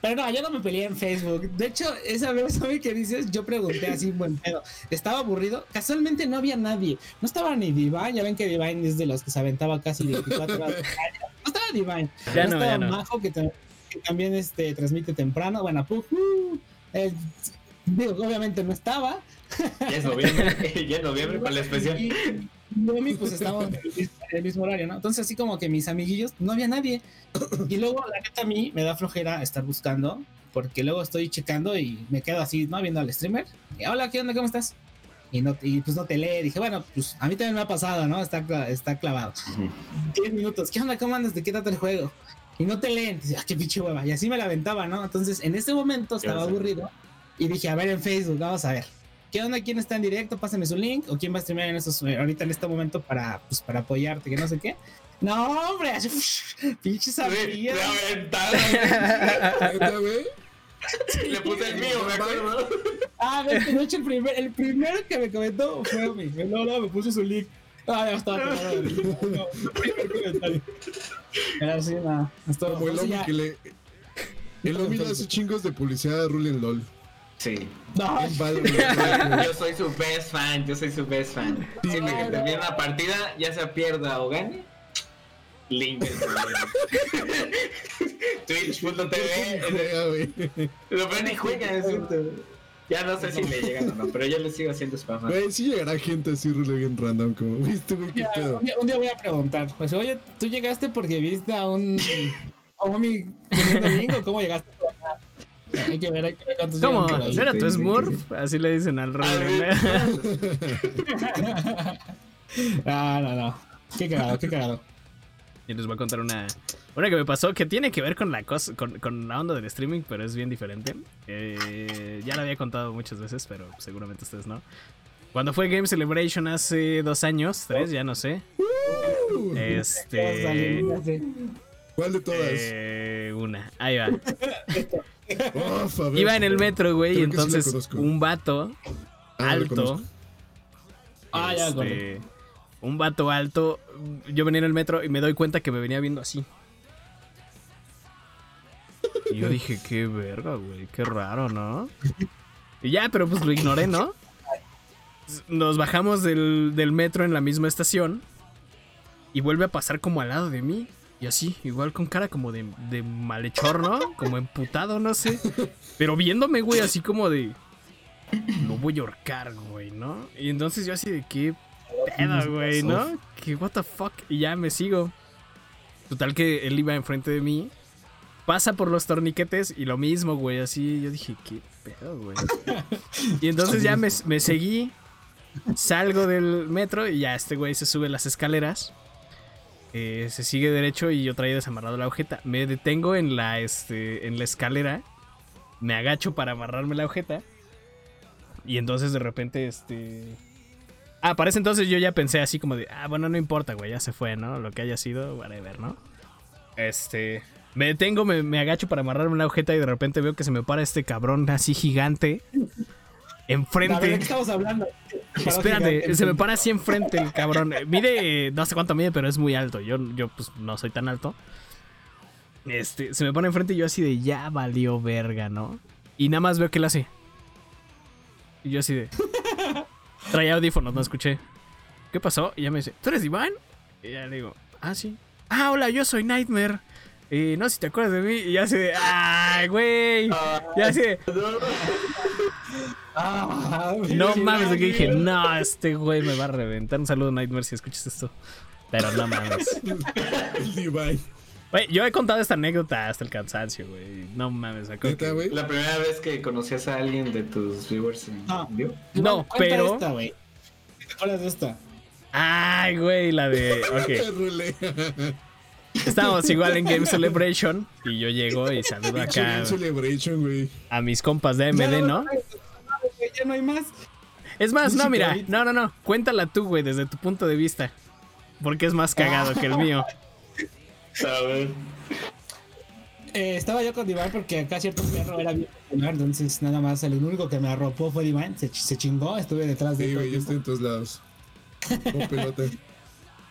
pero no, yo no me peleé en Facebook. De hecho, esa vez, ¿sabes qué dices? Yo pregunté así, buen pedo. Estaba aburrido. Casualmente no había nadie. No estaba ni Divine. Ya ven que Divine es de los que se aventaba casi 24 horas. No estaba Divine. Ya no, estaba ya no. Majo, que, ta- que también este, transmite temprano. Bueno, uh, eh, Digo, obviamente no estaba. Ya es noviembre, ya es noviembre para la especial. Y, pues estábamos en el, mismo, horario, ¿no? Entonces, así como que mis amiguillos, no había nadie. Y luego, la neta, a mí me da flojera estar buscando, porque luego estoy checando y me quedo así, ¿no? Viendo al streamer. Y, hola, ¿qué onda? ¿Cómo estás? Y, no, y pues no te lee. Dije, bueno, pues a mí también me ha pasado, ¿no? Está, está clavado. 10 minutos. ¿Qué onda? ¿Cómo andas? ¿De qué trata el juego? Y no te leen. Dice, ah, qué pinche hueva. Y así me la aventaba, ¿no? Entonces, en ese momento estaba aburrido. Y dije, a ver en Facebook, vamos a ver. ¿Qué onda? ¿Quién está en directo? Pásame su link. ¿O quién va a streamear en esos, eh, ahorita en este momento para, pues, para apoyarte? Que no sé qué. No, hombre. amigas. aventaron. Neta, güey. Le puse el mío, me acuerdo. Ah, ves que de hecho el, primer, el primero que me comentó fue mi. No, no, me puso su link. Ah, ya estaba link. No, primer comentario. Pero así, nada. Pues, hombre ya- que le. El hombre hace chingos de publicidad a Rule en LOL. Sí. No. Yo soy su best fan, yo soy su best fan. Siempre que termine una partida, ya sea pierda o gane, link. Twitch.tv. Lo ven y juegan, es cierto. Ya no sé si le llegan o no, pero yo le sigo haciendo spam. Güey, sí llegará gente así, Rule, bien random. Como, ¿viste, güey? ¿Qué Ya, pedo? un, día, un día voy a preguntar. Pues, oye, ¿tú llegaste porque viste a un. a un homie teniendo link o cómo llegaste? Hay que ver, hay que ver cuántos ¿Cómo? llegan por ahí. ¿No era tu Smurf? Así le dicen al rol. ah, no, no. Qué cagado, qué cagado. Y les voy a contar una, una que me pasó que tiene que ver con la cosa, con, con la onda del streaming, pero es bien diferente. Eh, ya la había contado muchas veces, pero seguramente ustedes no. Cuando fue Game Celebration hace dos años, tres, ya no sé. Este. ¿Cuál de todas? eh, una, ahí va. Uf, a ver. Iba en el metro, güey, y sí entonces un vato Ah, alto. Ah, ya, este, un vato alto. Yo venía en el metro y me doy cuenta que me venía viendo así. Y yo dije, qué verga, güey, qué raro, ¿no? Y ya, pero pues lo ignoré, ¿no? Nos bajamos del, del metro en la misma estación y vuelve a pasar como al lado de mí. Y así, igual con cara como de, de malhechor, ¿no? Como emputado, no sé. Pero viéndome, güey, así como de... Lo voy a ahorcar, güey, ¿no? Y entonces yo así de qué pedo, güey, ¿no? Que what the fuck. Y ya me sigo. Total que él iba enfrente de mí. Pasa por los torniquetes y lo mismo, güey. Así yo dije, qué pedo, güey. Y entonces ya me, me seguí. Salgo del metro y ya este güey se sube las escaleras. Eh, se sigue derecho y yo traía desamarrado la agujeta. Me detengo en la, este, en la escalera. Me agacho para amarrarme la agujeta. Y entonces de repente, este. Ah, para entonces yo ya pensé así como de, ah, bueno, no importa, güey, ya se fue, ¿no? Lo que haya sido, whatever, ¿no? Este. Me detengo, me, me agacho para amarrarme la agujeta y de repente veo que se me para este cabrón así gigante. A ver, ¿de Enfrente. qué estamos hablando? Espérate, se me para así enfrente el cabrón. Mide, no sé cuánto mide, pero es muy alto. Yo, yo pues no soy tan alto. Este, se me pone enfrente y yo así de ya valió verga, ¿no? Y nada más veo que él hace. Y yo así de. Traía audífonos, no escuché. ¿Qué pasó? Y ya me dice, ¿tú eres Iván? Y ya le digo, ah, sí. Ah, hola, yo soy Nightmare. Y no sé si te acuerdas de mí. Y ya así de, ¡ay, güey! Ya así de, Ah, no mames, que dije, no, este güey me va a reventar. Un saludo, Nightmare, si escuchas esto. Pero no mames. El Divine. Güey, yo he contado esta anécdota hasta el cansancio, güey. No mames, me acuerdo ¿Neta, que- güey? La primera vez que conocías a alguien de tus viewers en No. vivo. No, pero- Esta, güey. ¿Te acuerdas de esta? Ay, güey, la de. Ok. Estábamos igual en Game Celebration. Y yo llego y saludo acá Game Celebration, güey. a mis compas de AMD, Ya ¿no? Güey, Ya no hay más. Es más, no, mira. No, no, no. Cuéntala tú, güey, desde tu punto de vista. Porque es más cagado que el mío. A ver. Eh, estaba yo con Divine porque acá cierto perro era bien popular, entonces nada más el único que me arropó fue Divine, se, ch- se chingó, estuve detrás de Sí, él. todo güey, ya está en todos lados. Pelota.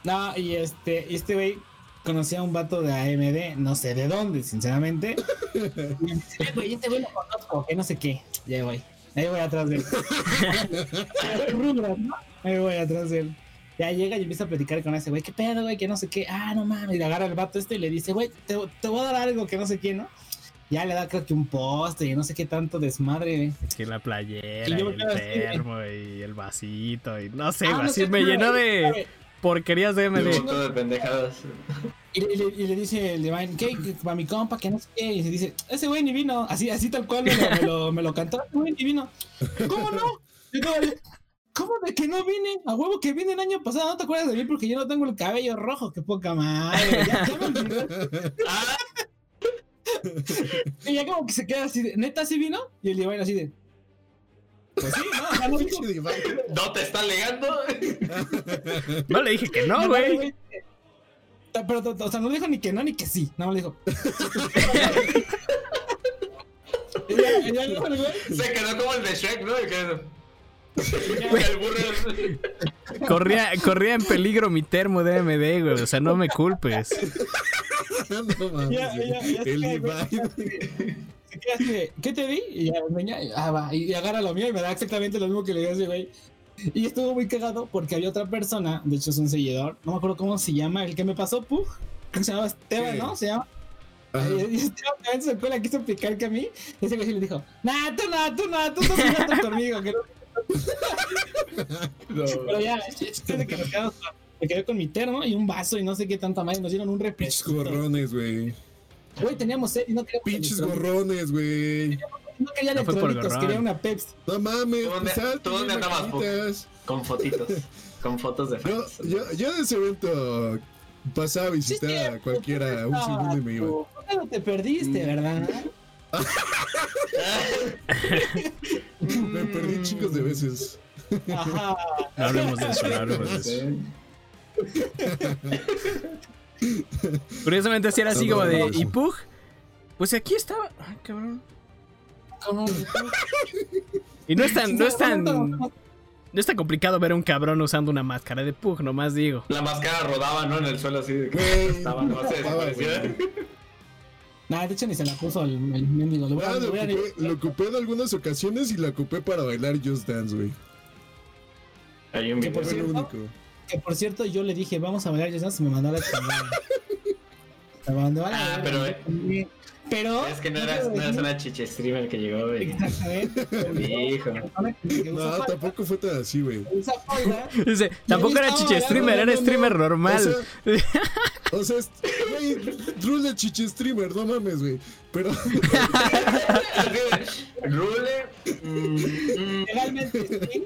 No, y este, y este güey conocía a un vato de AMD, no sé de dónde, sinceramente. Y me dice, "Eh, güey, este güey lo conozco, que no sé qué. Ya voy, ahí voy atrás de él. ¿no? Ahí voy atrás de él. Ya llega y empieza a platicar con ese güey, ¿qué pedo, güey? Que no sé qué. Ah, no mames. Y le agarra el vato este y le dice, güey, te, te voy a dar algo que no sé qué, ¿no? ya le da creo que un poste y no sé qué tanto desmadre, güey. Que la playera, Y y yo el termo, y el vasito, y no sé, Ah, güey, no así sé, me pero- llenó de porquerías de Un MD. montón de pendejadas. Y, le- y le- dice el Divine, ¿qué? Que Para mi compa, que no sé qué. Y se dice, ese güey ni vino. Así, así tal cual me lo, me lo, me lo cantó. Ese güey ni vino. ¿Cómo no? ¿Cómo de que no vine? A huevo que vine el año pasado. ¿No te acuerdas de mí? Porque yo no tengo el cabello rojo. Qué poca madre. Ya, ya me olvidé. Ah, Y ya como que se queda así de, ¿neta sí vino? Y el Divine así de, pues sí, no, no Divine. ¿No te está legando? No le dije que no, No, güey. Pero, o sea, no dijo ni que no ni que sí. Nada más le dijo. Ya- ya dijo el güey. Se quedó como el de Shrek, ¿no? El burro. Corría, corría en peligro mi termo de MD, güey. O sea, no me culpes. No mames, Ya, ya, ya se El ¿Qué te di? Y ya, ah, va, y agarra lo mío y me da exactamente lo mismo que le dio ese güey. Y estuvo muy cagado porque había otra persona, de hecho es un seguidor, no me acuerdo cómo se llama, el que me pasó, Pug, se llama Esteban, Sí. ¿no? Se llama. Ajá. Y Esteban también se la quiso picar que a mí. Y ese güey le dijo, nah, tú no, tú no, tú estás jugando conmigo. Que no. Pero ya, es es que nos quedamos me quedé con mi termo y un vaso y no sé qué tanta madre. Nos dieron un Pinches refresco. gorrones, güey. Güey, teníamos sed y no queríamos Pinches gorrones, güey. No quería No quería una Pepsi. No mames, ¿Tú dónde- tú dónde andabas. Con fotitos. Con fotos de Yo, fans. yo, yo de ese evento pasaba a visitar a cualquiera un segundo y me iba. No te perdiste, ¿verdad? Me perdí chicos de veces. Ajá. No hablemos de eso, no hablemos de eso. Curiosamente, si era así como de. ¿Y Pug? Pues aquí estaba. Ay, cabrón. Y no es tan. No es tan. No es tan complicado ver a un cabrón usando una máscara de Pug, nomás digo. La máscara rodaba, ¿no? En el suelo así de que estaba, no se estaba, desaparecía. Nah, de hecho ni se la puso el, el mendigo. Lo Ah, lo ocupé, lo ocupé en algunas ocasiones y la ocupé para bailar Just Dance, güey. Hay un Que video. por cierto, único. Que por cierto, yo le dije, vamos a bailar Just Dance, y me mandó a la chingada. Me mandó a la Ah, verga. Pero. Es que no eras, no eras una chiche streamer que llegó y Exactamente. Hijo. No, tampoco fue tan así, güey. Dice, tampoco era chiche streamer, era streamer no. normal. O sea, güey, Rule de chiche streamer, no mames, güey. Pero, Rule. mm, mm, Legalmente,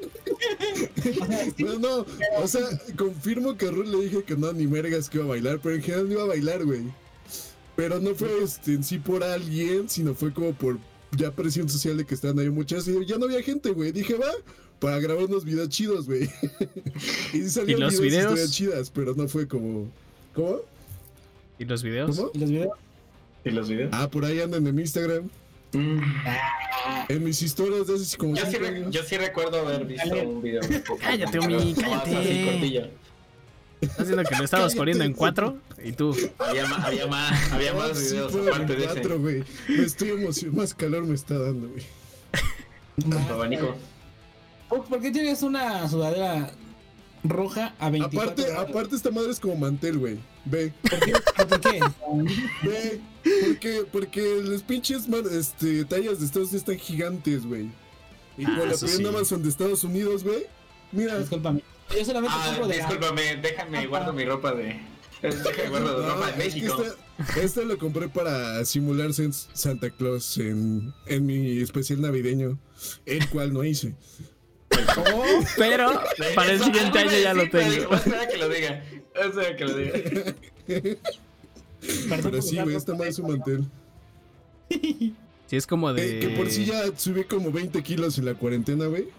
no, no, o sea, confirmo que a Rule le dije que no, ni mergas que iba a bailar, pero en general no iba a bailar, güey. Pero no fue este, en sí por alguien, sino fue como por ya presión social de que estaban ahí muchas y ya no había gente, güey. Dije, va, para grabar unos videos chidos, güey. y sí salieron los videos, chidas, pero no fue como. ¿Cómo? ¿Y los videos? ¿Cómo? ¿Y los videos? ¿Y los videos? Ah, por ahí andan en mi Instagram. Mm. En mis historias de hace como Yo sí, cinco re- años. yo sí recuerdo haber visto un video. un poco- Cállate, Omi, cállate. Estás diciendo que lo estabas poniendo en cuatro y tú. Había, ma- había más, había Ah, más sí, videos fueron aparte de cuatro, ese. güey. Me estoy emocionando. Más calor me está dando, güey. Abanico. Oh, ¿Por qué tienes una sudadera roja a 24 Aparte, grados? aparte esta madre es como mantel, güey. Ve, ¿Por qué? ¿Por qué? ve. Porque, porque los pinches este, tallas de Estados Unidos están gigantes, güey. Y Ah, con la eso pedí en sí. Amazon de Estados Unidos, güey. Mira. Discúlpame. Yo solamente Ah, compro de discúlpame, déjame guardo mi ropa de. Déjame guardo No, ropa de es que México. esta, esta lo compré para simular San- Santa Claus en, en mi especial navideño, el cual no hice. Pero para el siguiente año ya lo tengo. Voy a que lo diga. Voy a que lo diga. Pero sí, güey, ropa esta madre es un de- mantel. Sí, es como Eh, que por si de. ya subí como 20 kilos en la cuarentena, güey.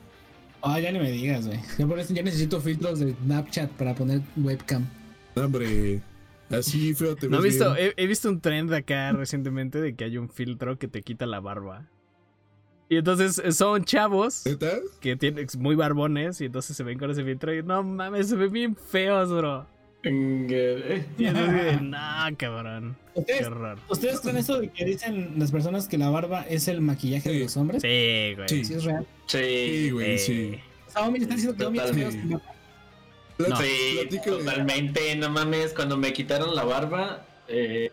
Ah, ya ni me digas, güey. Yo por eso ya necesito filtros de Snapchat para poner webcam. Hombre, así feo te No he ves visto, he, he visto un trend acá recientemente de que hay un filtro que te quita la barba. Y entonces eh, son chavos ¿Neta? que tienen muy barbones y entonces se ven con ese filtro y no mames, se ven bien feos, bro. No, cabrón. Qué ¿Ustedes, horror. ¿Ustedes creen eso de que dicen las personas que la barba es el maquillaje de los hombres? Sí, güey. Sí. Sí, es real. Sí, Sí, güey, sí. O sea, Omi está diciendo que Omi es No. sí, totalmente. No mames, cuando me quitaron la barba, eh,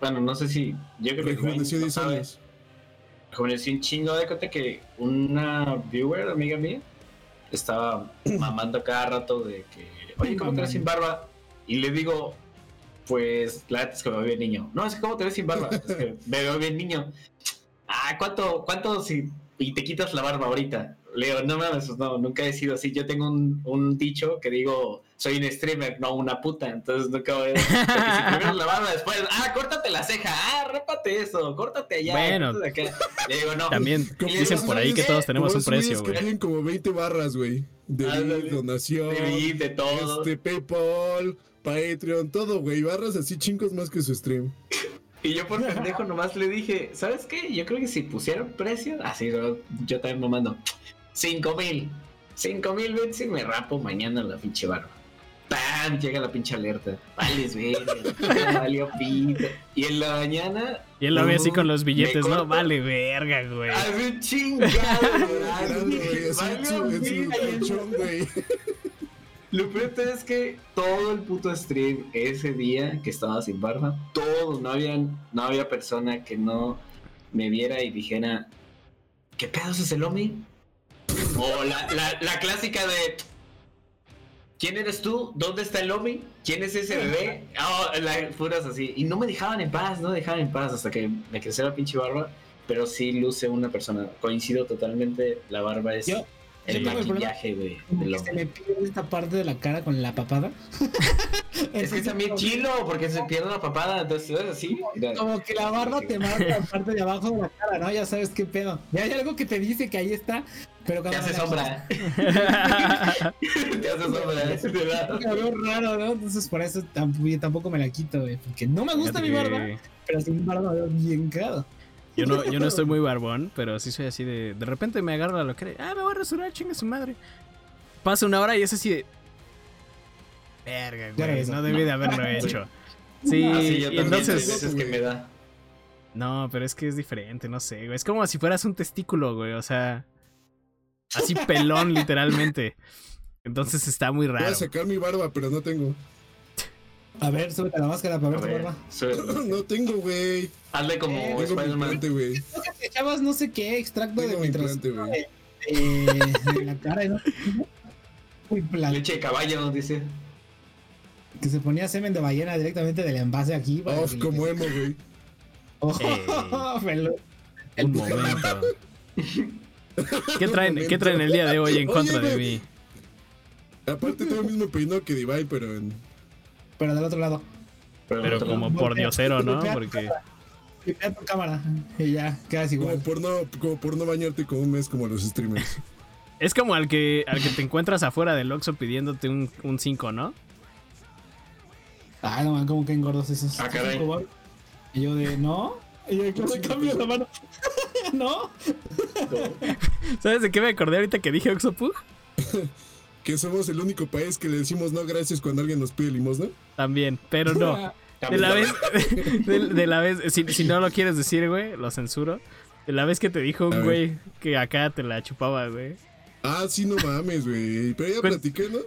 Bueno, no sé si. Yo creo que. Rejuveneció 10 sabe, años. Rejuveneció un chingo. De cuenta que una viewer, amiga mía, estaba mamando cada rato de que. Oye, ¿cómo te ves sin barba? Y le digo, pues, la neta es que me veo bien niño. No, es que ¿cómo te ves sin barba? Es que me veo bien niño. Ah, ¿cuánto, cuánto si y te quitas la barba ahorita? Leo, no mames, pues no, nunca he sido así. Yo tengo un dicho que digo, soy un streamer, no una puta. Entonces nunca voy a si primero la barba, después, ah, córtate la ceja, ah, répate eso, córtate allá. Bueno. córtate acá. Le digo, no. También dicen por ahí que todos tenemos un precio, que güey. tienen como 20 barras, güey. De donación, de todo. este, PayPal, Patreon, todo, güey. Barras así chingos más que su stream. Y yo por pendejo nomás le dije, ¿sabes qué? Yo creo que si pusieran precio, así yo, yo también mamando, 5 mil, 5 mil bits y me rapo mañana la pinche barba. ¡Pam! Llega la pinche alerta. Vales, verga, valió pito. Y en la mañana, Y él lo ve así no, con los billetes, ¿no? Vale, verga, güey. un chingado, güey, así. Lo peor es que todo el puto stream ese día que estaba sin barba, todos, no había, no había persona que no me viera y dijera, ¿qué pedos es el Omi? O la, la, la clásica de, ¿quién eres tú? ¿Dónde está el Omi? ¿Quién es ese bebé? Oh, la, puras así. Y no me dejaban en paz, no me dejaban en paz hasta que me creció la pinche barba. Pero sí luce una persona. Coincido totalmente, la barba es Yo- el maquillaje que Omi. se me pierde esta parte de la cara con la papada. Es que es también chilo, porque se pierde la papada, entonces es así. Como que la barba te marca la parte de abajo de la cara, ¿no? Ya sabes qué pedo. Ya hay algo que te dice que ahí está, pero Te cuando hace me la sombra. Te hace sombra. Me veo raro, ¿no? Entonces por eso tampoco, tampoco me la quito, güey. Porque no me gusta Fíjate mi que barba, pero sin barba me veo bien cagado. Yo no, yo no estoy muy barbón, pero sí soy así de. De repente me agarro la loquera. Ah, me voy a rasurar, chinga su madre. Pasa una hora y es así de. Verga, güey. No debí de haberlo hecho. Sí, Ah, sí, yo y entonces. veces que me da. No, pero es que es diferente, no sé, güey. Es como si fueras un testículo, güey. O sea. Así pelón, literalmente. Entonces está muy Voy a raro. sacar mi barba, pero no tengo. A ver, súbete la máscara para A ver tu ver, barba. No tengo, güey. Hazle como Eh, Spider-Man. echabas no sé qué extracto de mi mientras implante, güey. de, de la cara, ¿no? Muy plan. Leche de caballo, dice. Que se ponía semen de ballena directamente del envase aquí. que- como emo, güey. Oh, pelo. Un momento. ¿Qué traen, ¿Qué traen el día de hoy en Oye, contra de mí? Aparte tengo el mismo peinado que Divine, pero en... Pero del otro lado. Pero otro como lado. por diosero, ¿no? Porque. cámara. Golpea tu cámara. Y ya, quedas Como igual. por, no, como por no bañarte como un mes como los streamers. Es como al que, al que te encuentras afuera del Oxxo pidiéndote un 5, ¿no? Ah, no, man, como que engordos esos. Ah, caray. Y yo de, ¿no? Y yo, ¿cómo cambio la mano? ¿No? ¿Sabes de qué me acordé ahorita que dije Oxopug? Que somos el único país que le decimos no gracias cuando alguien nos pide limosna. También, pero no. De la vez, de, de la vez, si, si no lo quieres decir, güey, lo censuro. De la vez que te dijo un güey que acá te la chupaba, güey. Ah, sí, no mames, güey. Pero ya platiqué, ¿no?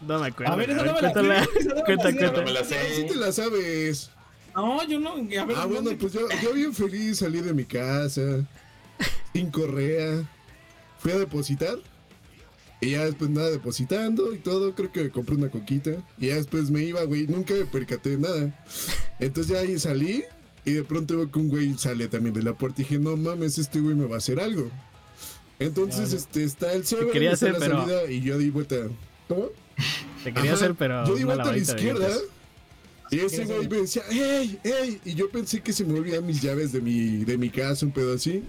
No me acuerdo. A ver, esa no me la cuéntala. no la Cuenta, sé. cuenta. No me la Ah, sí te la sabes. No, yo no. A ver, Ah, no bueno, pues yo, yo bien feliz salí de mi casa, sin correa, fui a depositar y ya después nada depositando y todo, creo que me compré una coquita y ya después me iba, güey, nunca me percaté de nada. Entonces ya ahí salí y de pronto veo que un güey sale también de la puerta y dije, no mames, este güey me va a hacer algo. Entonces, Claro. este, está el Seven, quería está hacer, la pero- salida y yo di vuelta. ¿Cómo? Te quería Ajá, hacer, pero. Yo di vuelta a la izquierda. Y ese güey me decía, ¡ey! ¡ey! Y yo pensé que se me olvidaban mis llaves de mi, de mi casa, un pedo así.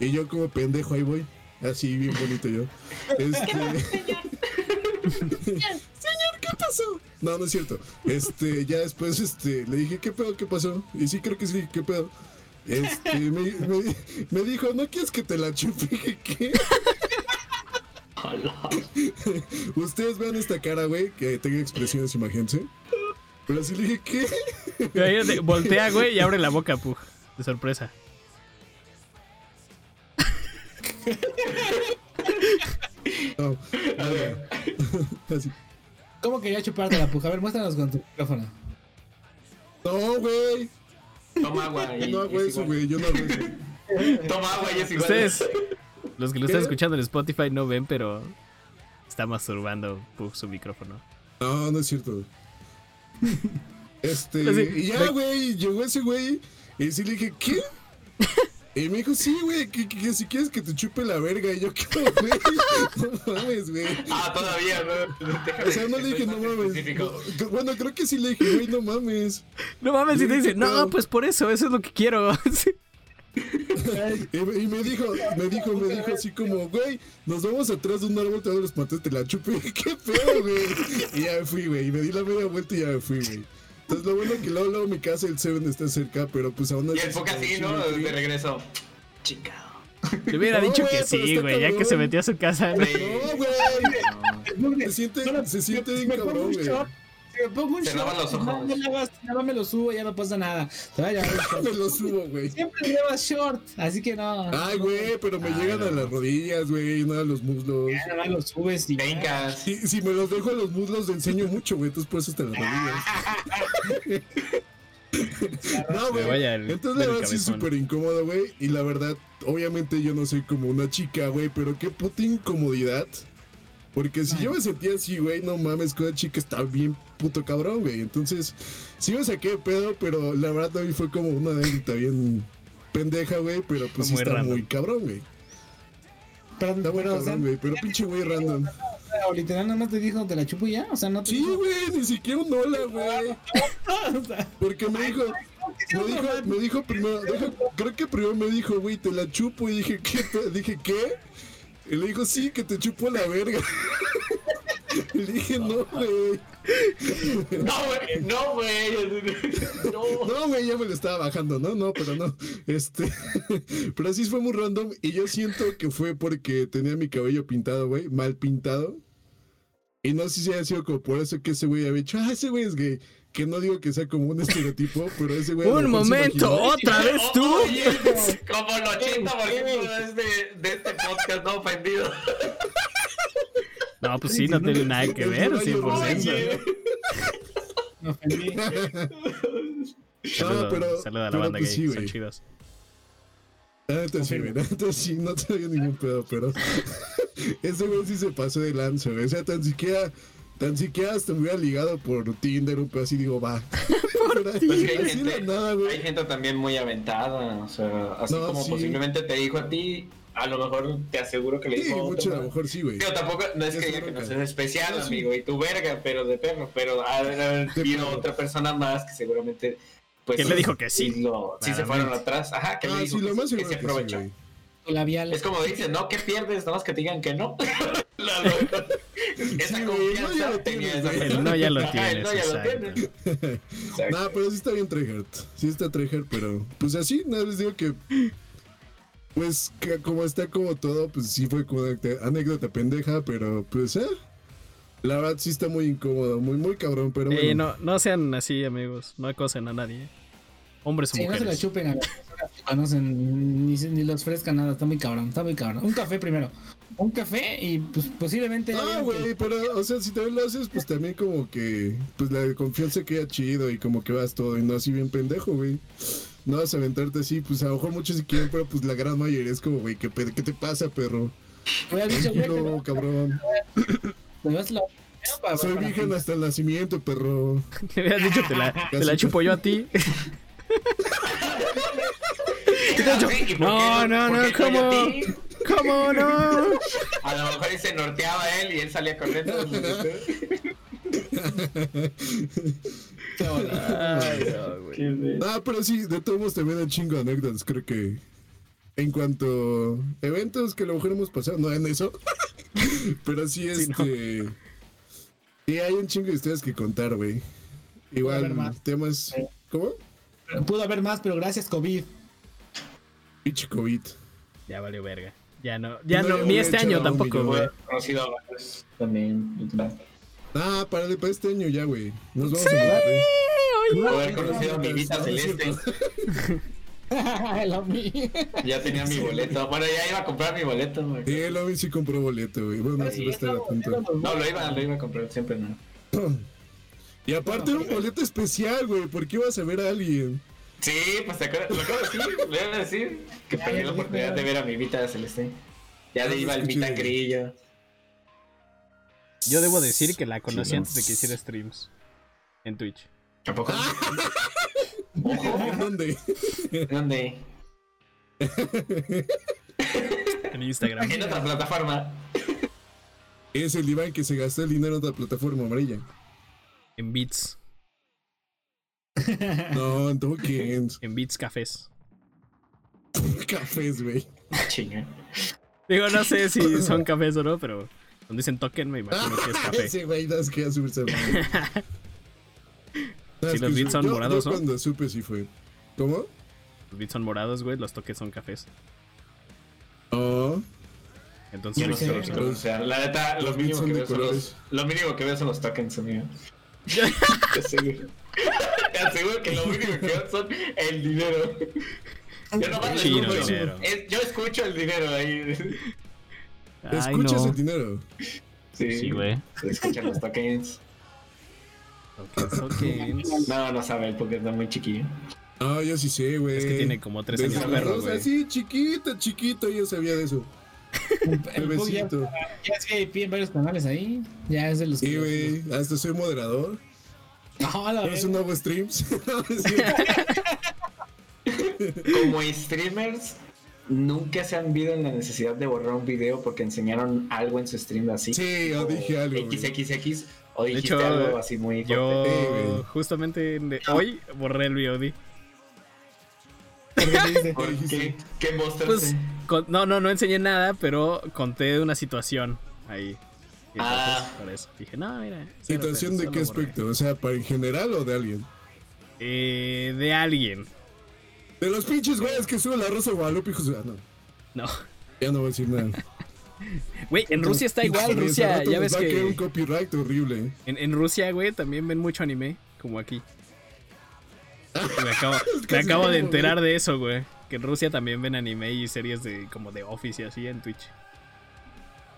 Y yo como pendejo ahí voy. Así, bien bonito yo. Este... Señor, ¿qué pasó? No, no es cierto. Este, ya después este, le dije, ¿qué pedo? ¿Qué pasó? Y sí, creo que sí, ¿qué pedo? Este, me, me- me dijo, ¿no quieres que te la chupe? Dije, ¿qué? Ustedes vean esta cara, güey, que tenga expresiones, imagínense. Pero así le dije, ¿qué? Voltea, güey, y abre la boca, pug. De sorpresa. No, nada. Así. ¿Cómo quería chuparte la puja? A ver, muéstranos con tu micrófono. No, güey. toma agua. Y, Yo no hago es eso, güey. Yo no hago eso. Toma agua y es igual. Ustedes, los que lo están escuchando en Spotify no ven, pero está masturbando Pug su micrófono. No, no es cierto. Este, Así, y ya, güey, llegó ese güey. Y sí le dije, ¿qué? Y me dijo, sí, güey, que, que- que si quieres que te chupe la verga. Y yo, ¿qué, güey? No mames, güey. Ah, todavía, ¿no? Déjame O sea, no le dije, no mames. No, bueno, creo que sí le dije, güey, no mames. No mames, y te dice, no, No. pues por eso, eso es lo que quiero. Sí. Y, y me dijo, me dijo, me dijo así como, güey, nos vamos atrás de un árbol, te doy los patos, te la chupé. ¿Qué pedo, güey? Y ya me fui, güey. Y me di la media vuelta y ya me fui, güey. Entonces, lo bueno que luego, luego mi casa, el Seven está cerca, pero pues aún Y así el así, chido ¿no? De regreso. Chingado. Le hubiera No, dicho que sí, güey, ya que se metió a su casa. ¿no? Güey, No, güey. Se siente, se siente bien cabrón, güey. Si me pongo un Se short, los no, ojos. me lavas- me lo subo, ya no pasa nada. Te va a llevar. Me lo subo, güey. Siempre llevas short, así que no. Ay, güey, pero me Ay, llegan a no. las rodillas, güey, no a los muslos. Ya nada más lo subes y. te hincas. Si, si me los dejo a los muslos, enseño mucho, güey, entonces por eso hasta las rodillas. No, güey. Entonces la verdad sí es súper incómodo, güey. Y la verdad, obviamente yo no soy como una chica, güey, pero qué puta incomodidad. Porque si yo me sentía así, güey, no mames, con una chica está bien puto cabrón, güey. Entonces, sí me saqué de pedo, pero la verdad también fue como una anécdota bien pendeja, güey. Pero pues sí está random. muy cabrón, güey. Pero, Está muy pero, o sea, cabrón, güey. Pero pinche güey random. o literal nada más te dijo, te la chupo ya. O sea, no te Sí, dijo- güey, ni siquiera un hola, güey. Porque me dijo, me dijo, me dijo primero, deja- creo que primero me dijo, güey, te la chupo. Y dije, ¿qué? pe-?" Dije, ¿qué? Y le dijo, sí, que te chupo la verga. Y le dije, no, güey. No, güey. No, güey. No. No, güey, ya me lo estaba bajando, no, no, pero no. Este, pero así fue muy random. Y yo siento que fue porque tenía mi cabello pintado, güey, mal pintado. Y no sé si haya sido como por eso que ese güey había dicho, ah, ese güey es gay. Que no digo que sea como un estereotipo, pero ese güey. Un momento, otra vez tú. Oye, como el 80% de este, de este podcast no ofendido. No, pues sí, no tiene nada que ver, Oye, 100%. Oye. me ofendí. Saludo, No, pero- saludo a la pero banda pues gay, sí, son güey. chidos. Neta sí, neta sí, no traía ningún pedo, pero ese güey sí se pasó de lanza, güey. O sea, tan siquiera, tan siquiera hasta me hubiera ligado por Tinder, un pedo así, digo, va. Pues que hay gente, nada, hay gente también muy aventada, o sea, así No, como sí. posiblemente te dijo a ti, a lo mejor te aseguro que le Sí, dijo a otro, mucho a ¿no? lo mejor sí, güey. Digo, tampoco, no es Ya que diga que no seas especial, No, sí. amigo, y tu verga, pero de perro, pero ha habido otra persona más que seguramente, pues... Que le dijo que sí, Sí, lo- sí se fueron atrás, ajá, que le Ah, dijo sí, lo que, más sí, que se que sí, aprovechó. Labial. es como dicen, ¿no? ¿Qué pierdes? Nada más que te digan que no. La- la- esa no, ya confianza lo tienes. El no ya lo el tienes, no ya lo tienes. Nah, pero sí está bien tryhard. Sí está tryhard, pero pues así, nada, les digo que. Pues que como está como todo, pues sí fue como una anécdota pendeja, pero pues eh. La verdad sí está muy incómodo, muy, muy cabrón, pero Eh, bueno. no, no sean así, amigos. No acosen a nadie. Hombres o Sí, no se la mujeres. chupen a las personas que conocen, ni, se- ni les ofrezcan nada, está muy cabrón, está muy cabrón. Un café primero. Un café y pues posiblemente. Ah, que- güey, pero, o sea, si también lo haces, pues también como que, pues la confianza queda chido y como que vas todo y no así bien pendejo, güey. No vas a aventarte así, pues a lo mejor muchos sí quieren, pero pues la gran mayoría es como, güey, ¿qué, ¿qué te pasa, perro? Hubieras dicho, güey, te No, cabrón. te vas la- Soy virgen hasta el nacimiento, perro. Me habías dicho, te la, te la chupo yo a ti. ¿Y por qué No, no, no, ¿cómo? ¿Cómo no? A lo mejor se norteaba él y él salía corriendo. Ay, no, güey. Ah, pero sí, de todos modos también hay chingo de anécdotas, creo que. En cuanto a eventos que a lo mejor hemos pasado, no en eso. pero sí, Sí, no. este. Y hay un chingo de historias que contar, güey. Igual, temas. ¿Cómo? Pudo haber más, pero gracias, COVID. Pinche COVID. Ya valió verga. Ya no, ya No, no, ni este año tampoco, güey. Conocido a varios también. Ah, para, para este año ya, güey. Nos vamos a Monterrey. Poder conocido a mi Celeste. Ya tenía mi boleto. Bueno, ya iba a comprar mi boleto. güey. Sí, el sí compró boleto, güey. Bueno, sí va a estar a punto. No, lo iba, lo iba a comprar siempre, no. Y aparte era un boleto especial, güey, porque ibas a ver a alguien. Sí, pues te acuerdas, lo acabo de decir, le iba a decir que Ya, perdí ya la oportunidad de ver a mi Vita Celeste. Ya lo iba al. Vita Grillo. Yo debo decir que la conocí Sí, ¿no? antes de que hiciera streams en Twitch. ¿Tampoco? Ah. Ojo, ¿En dónde? ¿dónde? En Instagram. En otra plataforma. Es el Iván que se gastó el dinero en otra plataforma amarilla. En Beats. No, en tokens. En Beats Cafés. Cafés, güey. Chinga. Digo, no sé si son cafés o no, pero cuando dicen token me imagino que es café. Ese güey, no, es que. No, Si los beats son yo- morados, Yo ¿no? cuando supe sí fue. ¿Cómo? Los beats son morados, güey, los toques son cafés. No. Entonces, Yo no sé que pronunciar. La neta, Los lo mínimo que veo son los, lo mínimo que veo son los tokens, amigo. Te aseguro. Te aseguro que lo mínimo que veo son el dinero. Yo no mando Chino el dinero. número. Es- yo escucho el dinero ahí. Ay, ¿Escuchas no. el dinero? Sí, Sí, güey. Se escuchan los tokens. Tokens, tokens. No, no sabe porque está muy chiquillo. No, yo sí sé, güey. Es que tiene como tres Desde años perro, güey. Sí, chiquito, chiquito, yo sabía de eso. El Pug ya, Bebecito. ya es VIP en varios canales ahí. Ya es de los Sí, güey. Hasta soy moderador. No, la ¿Es un nuevo streams? Como streamers, nunca se han visto en la necesidad de borrar un video porque enseñaron algo en su stream así. Sí, yo o dije algo, güey. XXX. O De dijiste hecho, algo así muy fuerte. Yo Sí, justamente de hoy borré el VOD. ¿Por qué mostraste? Pues, no, no, no enseñé nada, pero conté una situación ahí. Y entonces, Ah. por eso dije, no, mira. ¿Situación de qué borré". aspecto? O sea, ¿para en general o de alguien? Eh, de alguien. De los pinches güeyes que suben la Rosa de Guadalupe, hijos de... ah, no, No. ya no voy a decir nada. Güey, en Rusia está igual. Rusia, ya ves va a caer un que. copyright horrible. En, en Rusia, güey, también ven mucho anime, como aquí. Me acabo, me acabo de enterar de eso, güey. Que en Rusia también ven anime y series de como de Office y así en Twitch.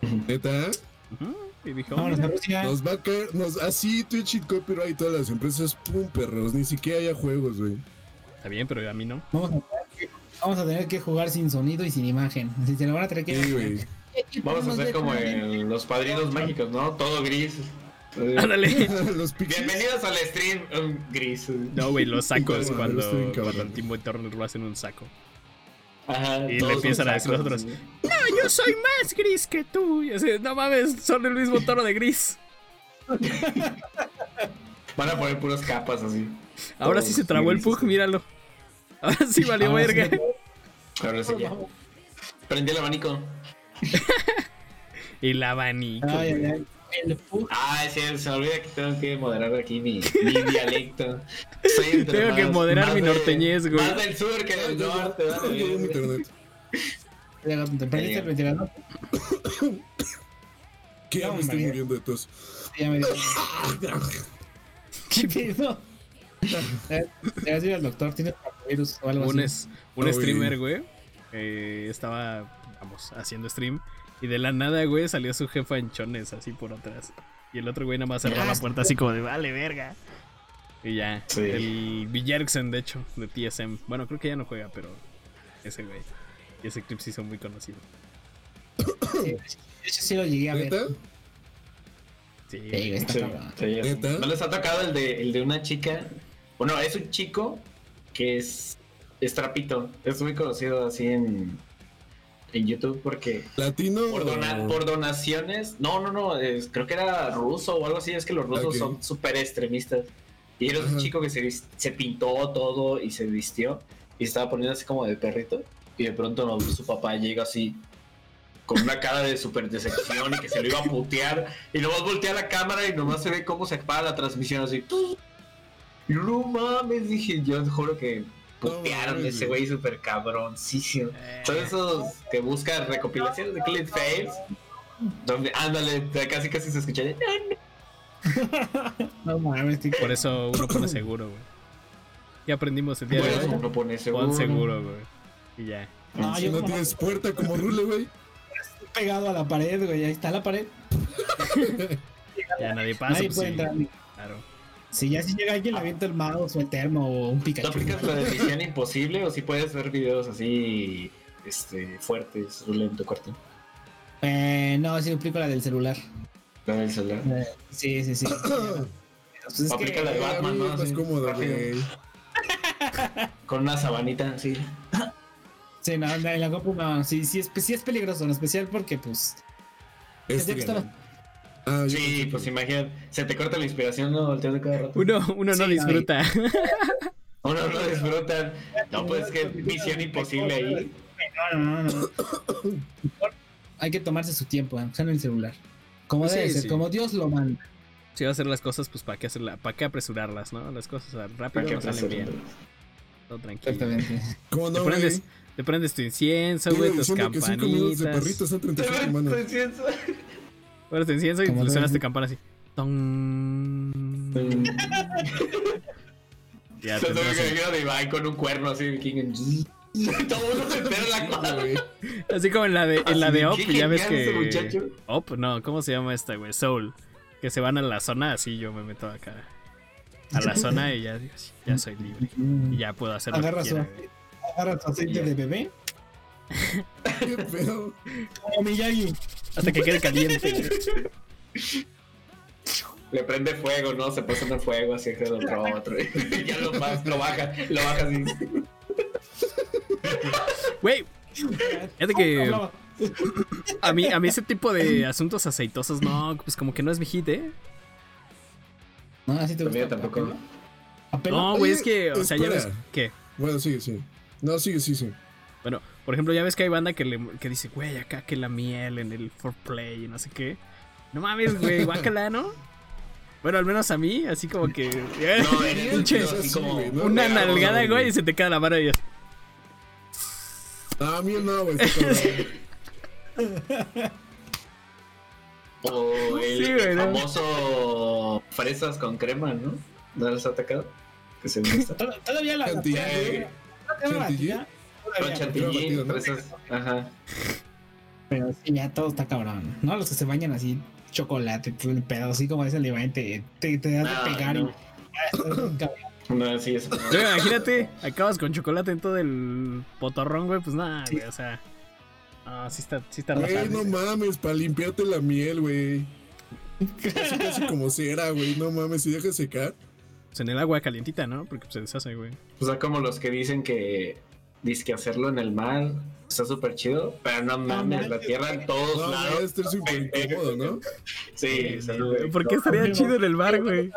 ¿Neta? Ujú, Y dije, Vámonos a. Rusia. Nos va a caer... Nos, así Twitch y copyright todas las empresas, pum, perros. Ni siquiera haya juegos, güey. está bien, pero a mí no. Vamos a, vamos a tener que jugar sin sonido y sin imagen. Así se lo van a tener que. Sí, güey. Vamos a hacer como en los padrinos mágicos, ¿no? Todo gris. Eh, Ándale. los. Bienvenidos al stream um, gris. No, güey, los sacos No, cuando, cabrón. cuando el Timo Turner lo hacen un saco. Ajá, Y le empiezan a decir los otros. No, yo soy más gris que tú. Y así, no mames, son el mismo tono de gris. Van a poner puras capas así. Ahora Todos sí se trabó el Pug, míralo. Ahora sí valió Ahora sí verga. me- Ahora sí ya. Prendí el abanico. Y el abanico. Ay, ay, ay. El Pug. Ah, sí, se me olvida que tengo que moderar aquí mi, mi dialecto. Soy entre Tengo que moderar más mi norteñez, güey. Más del sur que del norte, Ya vale. ¿Te prendiste el ventilador? Que ya me estoy muriendo de tos. Ya me dio. ¿Qué pedo? ¿Te has ido al doctor? ¿Tienes coronavirus o algo un, así? es- un Uy. streamer, güey. eh, estaba, vamos, haciendo stream. Y de la nada, güey, salió su jefa en chones así por atrás. Y el otro güey nada más cerró la puerta así como de vale, verga. Y ya. Sí. El Villerksen, de hecho, de TSM. Bueno, creo que ya no juega, pero ese güey. Y ese clip se hizo muy conocido. Sí, de hecho, sí lo llegué a ver. ¿Neta? Sí, Sí, está Sí, sí. ¿No les ha tocado el de, el de una chica? Bueno, es un chico que es, es trapito. Es muy conocido así en, en YouTube porque ¿Latino? por, dona- por donaciones. No, no, no. es- creo que era ruso o algo así. Es que los rusos son súper extremistas. Y era un chico que se, se pintó todo y se vistió. Y estaba poniendo así como de perrito. Y de pronto no, su papá llega así. Con una cara de súper decepción y que se lo iba a putear. Y nomás voltea la cámara y nomás se ve cómo se apaga la transmisión así. No mames, dije, yo juro que putearon ese güey súper cabroncísimo. Son esos que buscan recopilaciones de clip fails. Donde, ándale, casi casi se escucha de, No mames, tío. Por eso uno pone seguro, güey. Ya aprendimos el día Bueno, de hoy. uno pone seguro. Pon seguro, güey. Y ya. No, Si no tienes puerta como Rule, güey. estoy pegado a la pared, güey. Ahí está la pared. Ya nadie pasa. Nadie pues, puede sí, entrar. Claro. Si ya si llega alguien, le avienta el mouse o el termo o un ¿No Pikachu. aplicas la de misión imposible o si puedes ver videos así este, fuertes en tu cuarto? Eh, no, sí aplico la del celular. La del celular. Eh, sí, sí, sí. Pues es Aplica que- la de Batman, ¿no? más Así, cómodo. Con una sabanita, sí. Sí, no, en la, en la compu no, sí, sí es, sí es peligroso, en especial porque pues... Este ya que Ah, Sí, pues que- imagínate, se te corta la inspiración, ¿no? Volteando cada rato. Uno, uno no Sí, disfruta. Uno no disfrutan. No, pues que misión imposible ahí. No, no, no, no. Hay que tomarse su tiempo, eh, usando el celular. Como Sí, debe ser, sí. como Dios lo manda. Si va a hacer las cosas, pues para qué hacerla, para qué apresurarlas, ¿no? Las cosas ah, ¿Para rápido no salen bien. Todo tranquilo. Exactamente. ¿Cómo Te no, prendes, güey? te prendes tu incienso, güey, tus diciendo que cinco minutos de campanitas. perrito son 36 semanas. Pones tu incienso y debe. tu campana así. Tong. Ya Se te tuve entras que en- de Ibai con un cuerno así de King Todo el mundo se entera en la cuadra. Así como en la de, en la Así de de, Op, ya ves que. muchacho. Op, no, ¿cómo se llama esta, güey? Soul. Que se van a la zona, así yo me meto acá. A la zona y ya ya soy libre. Y ya puedo hacer lo que Agarra su, quiera, güey. agarra su aceite Ya. de bebé. ¿Qué pedo? Como Miyagi. Hasta que quede caliente. Le prende fuego, ¿no? Se pasa en el fuego así que otro otro. ya lo más, lo baja, lo baja así. Güey, fíjate que a mí, a mí ese tipo de asuntos aceitosos, no, pues como que no es mi hit, ¿eh? No, así te gusta. tampoco. ¿Apelo? No, güey, es que, o sea, ya ves espera. que. Bueno, sí, sí. No, sí, sí, sí. Bueno, por ejemplo, ya ves que hay banda que, le, que dice, güey, acá que la miel en el foreplay y no sé qué. No mames, güey, guácala, ¿no? Bueno, al menos a mí, así como que. No, el así como ¿no? una nalgada, no, güey, y se te queda la mano y ya. Ah, a mí no, güey. está. O el, Sí, güey, el ¿no? famoso fresas con crema, ¿no? ¿No les ha atacado? Que se gusta. Tod- Todavía la. Chantilly. Con chantilly, ¿no? Ajá. Pero sí, ya todo está cabrón. No, los que se bañan así, chocolate, pedo, así como el Iván, te, te, te das Ah, de pegar no. y. Ah. No, sí, eso. Imagínate, acabas con chocolate en todo el potorrón, güey, pues nada, Sí. güey, o sea. No, sí está, sí está Güey, no mames, para limpiarte la miel, güey. Casi, casi como cera, güey. No mames, si dejas secar. Pues en el agua calientita, ¿no? Porque se deshace, güey. O sea, como los que dicen que. Dice que hacerlo en el mar está súper chido, pero no mames, la tierra en todos No, lados. debe estar súper incómodo, ¿no? Sí, sí, ¿Por qué estaría chido en el bar, güey?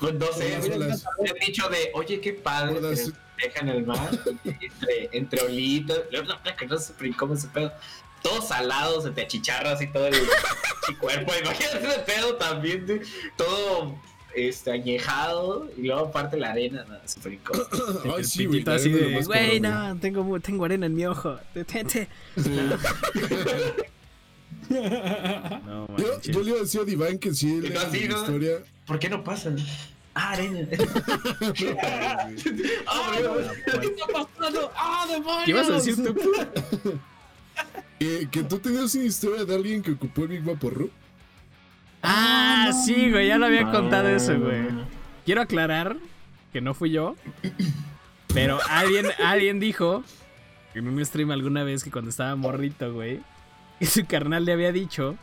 Pues no sé, me las- han dicho de, oye, qué padre las- dejan el mar entre, entre olitas, no, que no sé súper incómodo ese pedo. Todo salado, se te achicharras y todo el cuerpo. Imagínate ese pedo también, todo este, añejado y luego aparte la arena, no, incómodo. Ay, sí, güey. así es de, güey, no, tengo, tengo arena en mi ojo. Detente. No, Yo, yo le iba a decir a Diván que si así, ¿no? historia. ¿Por qué no pasan? Ah, arena. Ah, ¿Qué está pasando? ¡Ah, demonios! ¿Qué ibas a decir tú? Que, que tú tenías una historia de alguien que ocupó el Big Vaporru. Ah, sí, güey, ya lo había contado eso, Ah, güey. Quiero aclarar que no fui yo, pero alguien, alguien dijo en un stream alguna vez que cuando estaba morrito, güey, que su carnal le había dicho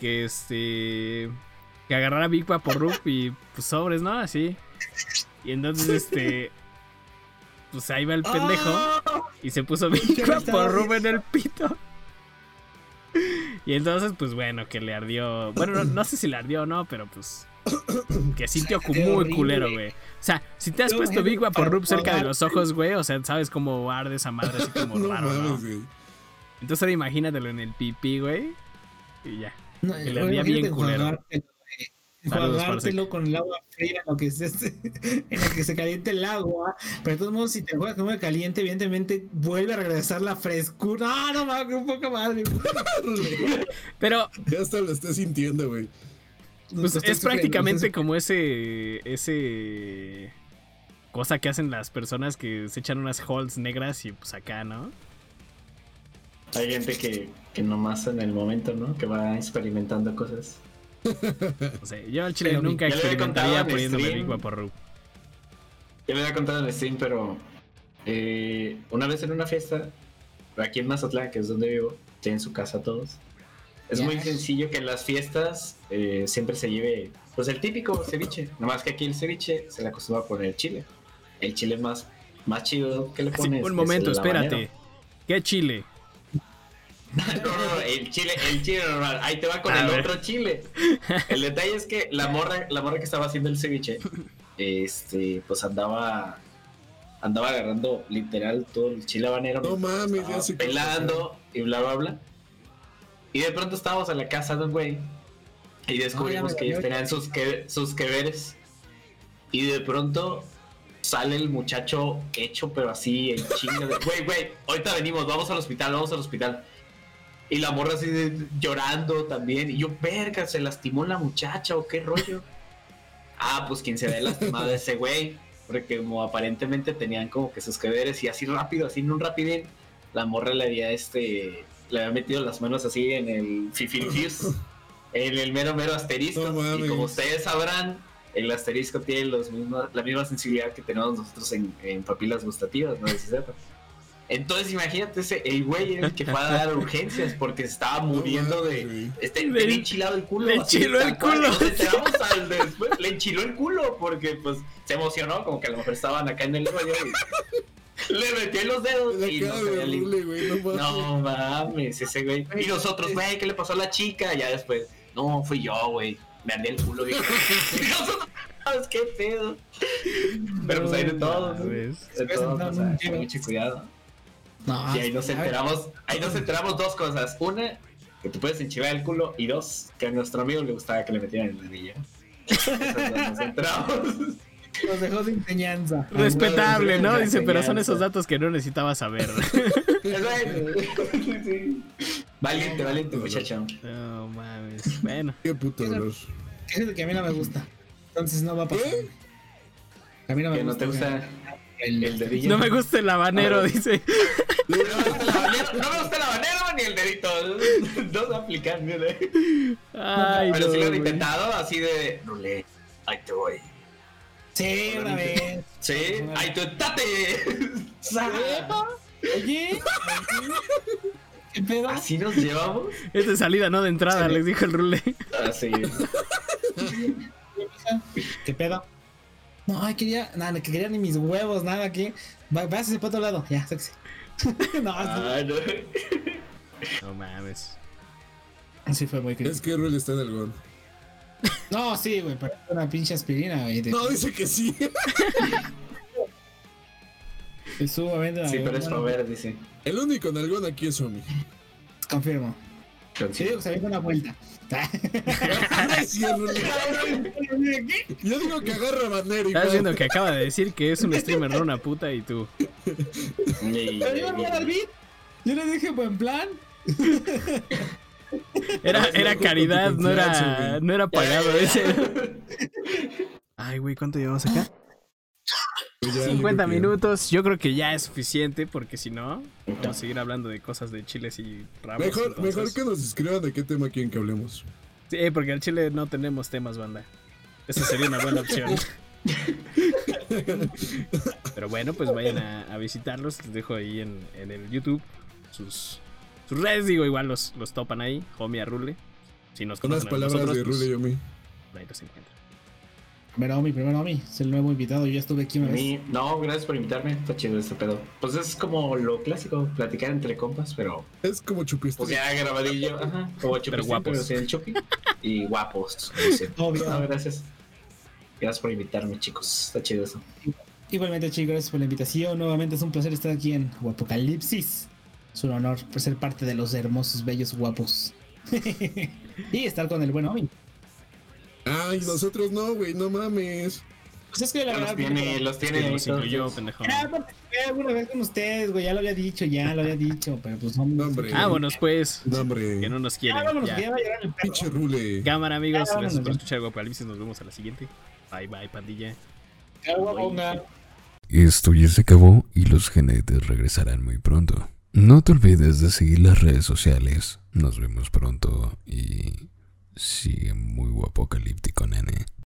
que este que agarrara Big Vaporub y pues sobres, ¿no? Así. Y entonces este pues ahí va el pendejo y se puso Big estaba Vaporub en el pito. Y entonces, pues bueno, que le ardió. Bueno, no, no sé si le ardió o no, pero pues. Que sintió Qué muy culero, güey. O sea, si te has puesto Big Vaporub para cerca de los ojos, güey, o sea, sabes cómo arde esa madre así como No raro, güey. Entonces ahora imagínatelo en el pipí, güey. Y ya. Que le ardía bien culero. Enjuagártelo con el agua fría en lo que se, en lo que se caliente el agua. Pero de todos modos, si te juegas con agua caliente, evidentemente vuelve a regresar la frescura. ¡Ah, no mames! ¡Qué poca madre! Pero Ya hasta lo estás sintiendo, güey. pues, Estoy es sufriendo, prácticamente estoy como ese. Ese. Cosa que hacen las personas que se echan unas holds negras y pues acá, ¿no? Hay gente que, que nomás en el momento, ¿no? Que va experimentando cosas. No sé, yo al chile Pero nunca experimentaría en poniéndome stream. Big Vaporru. Ya me había contado en el stream, pero eh, una vez en una fiesta, aquí en Mazatlán, que es donde vivo, tienen su casa todos. Es muy sencillo que en las fiestas eh, siempre se lleve, pues el típico ceviche. Nomás que aquí el ceviche se le acostumbra a poner chile. El chile más, más chido que le pones. un es momento, espérate. ¿Qué chile? No, no, no, el chile, el chile normal. Ahí te va con A el ver. otro chile. El detalle es que la morra, la morra que estaba haciendo el ceviche, este, pues andaba, andaba agarrando literal todo el chile habanero. No mames, ya qué pelando y bla bla bla. Y de pronto estábamos en la casa de un güey y descubrimos Ah, que ellos tenían sus que, sus que veres. Y de pronto sale el muchacho hecho, pero así en chinga de, güey, güey, ahorita venimos, vamos al hospital, vamos al hospital. Y la morra así de- llorando también. Y yo, verga, se lastimó la muchacha o qué rollo. ah, pues quien se ve lastimado es ese güey. Porque como aparentemente tenían como que sus que veres y así rápido, así en un rapidín, la morra le había este, le había metido las manos así en el fifirifis, en el mero mero asterisco. No y como ustedes sabrán, el asterisco tiene los mismos, la misma sensibilidad que tenemos nosotros en, en papilas gustativas, no sepan. Entonces imagínate ese, el güey era el que fue a dar urgencias porque estaba muriendo de este Le- enchilado el culo. le enchiló el culo. Enteramos al después, le enchiló el culo porque pues se emocionó, como que a lo mejor estaban acá en el y le metió en los dedos La y no de güey, no mames. No mames, ese güey. Y nosotros, güey, ¿qué le pasó a la chica? Ya después, no, fui yo, güey. Me ardí el culo. Y nosotros, "Ah, qué pedo. Pero pues hay de todo. De todo, mucho cuidado. No, Y ahí nos enteramos, ahí nos enteramos dos cosas. Una, que te puedes enchivar el culo. Y dos, que a nuestro amigo le gustaba que le metieran en la villa. Esas dos nos enteramos. Nos dejó de enseñanza. Respetable, ¿no? Dice, pero son esos datos que no necesitaba saber. Sí. Valiente, valiente muchacho. No mames. Bueno, Qué puto dolor. Fíjate que a mí no me gusta. Entonces no va a pasar. ¿Qué? A mí no me Que no te gusta el, el dedillo. no me gusta el habanero, A ver. dice. No me gusta el habanero, no me gusta el habanero ni el dedito. No se aplican, mira. Ay, Pero no, sí lo han intentado así de. Rule, ahí te voy. Sí, una vez. Sí, ahí tú, tate. Oye. ¿Qué pedo? Así nos llevamos. Es de salida, no de entrada, Sí. les dijo el rule. Así. ¿Qué pedo? No, ay, quería, nada, que quería ni mis huevos, nada aquí. Va, váyase para otro lado, ya, sexy. no, Ah, no. No mames. sí, fue muy Es crítico. que Rule está en el. No, sí, güey, pero una pinche aspirina, güey. No, dice que sí. es sumamente Sí, pero es para ver, dice. El único nalgón aquí es Omi. Confirmo. Sí, digo que se ve una vuelta. Yo digo que agarra bandera y Estás viendo que acaba de decir que es un streamer, no una puta, y tú. Pero yo no al beat. Yo le dije buen plan. Era, era caridad, no era, no era pagado ese. Ay, güey, ¿cuánto llevamos acá? Pues ya, 50 digo que- minutos. Yo creo que ya es suficiente, porque si no, vamos a seguir hablando de cosas de chiles y ramos. Mejor, entonces- mejor que nos escriban de qué tema quieren que hablemos. Sí, porque al chile no tenemos temas, banda. Esa sería una buena opción. Pero bueno, pues vayan a, a visitarlos. Les dejo ahí en, en el YouTube sus, sus redes. Digo, igual los, los topan ahí. Homie a Rule. Si nos a palabras nosotros, de pues, Rule y Omi. ahí los encuentran. Primero Omi, primero Omi. Es el nuevo invitado. Yo ya estuve aquí una A vez. no, gracias por invitarme. Está chido este pedo. Pues es como lo clásico, platicar entre compas, pero Es como chupiste. pues ya grabadillo. Ajá. Como chupi, Pero guapos. Pero sin el chupi. Y guapos. Obvio. No, gracias. Gracias por invitarme, chicos. Está chido eso. Igualmente, chicos, gracias por la invitación. Nuevamente es un placer estar aquí en Guapocalipsis. Es un honor por ser parte de los hermosos, bellos, guapos. y estar con el buen Omi. Ay, nosotros no, güey, no mames. Pues es que la Los verdad. tiene, los tiene nos incluyó, todos. pendejo. Ah, alguna vez con ustedes, güey. Ya lo había dicho, ya lo había dicho. Pero pues no. Hombre. Vámonos, pues. No, hombre. Que no nos quieren. Ah, vámonos, ya. que ya va a llegar el. Pinche Rule. Cámara, amigos. Ah, Gracias por escuchar Guapalipsis. Nos vemos a la siguiente. Bye, bye, pandilla. Agua, ponga. Esto ya se acabó y los genetes regresarán muy pronto. No te olvides de seguir las redes sociales. Nos vemos pronto y Sigue muy guapocalíptico, nene.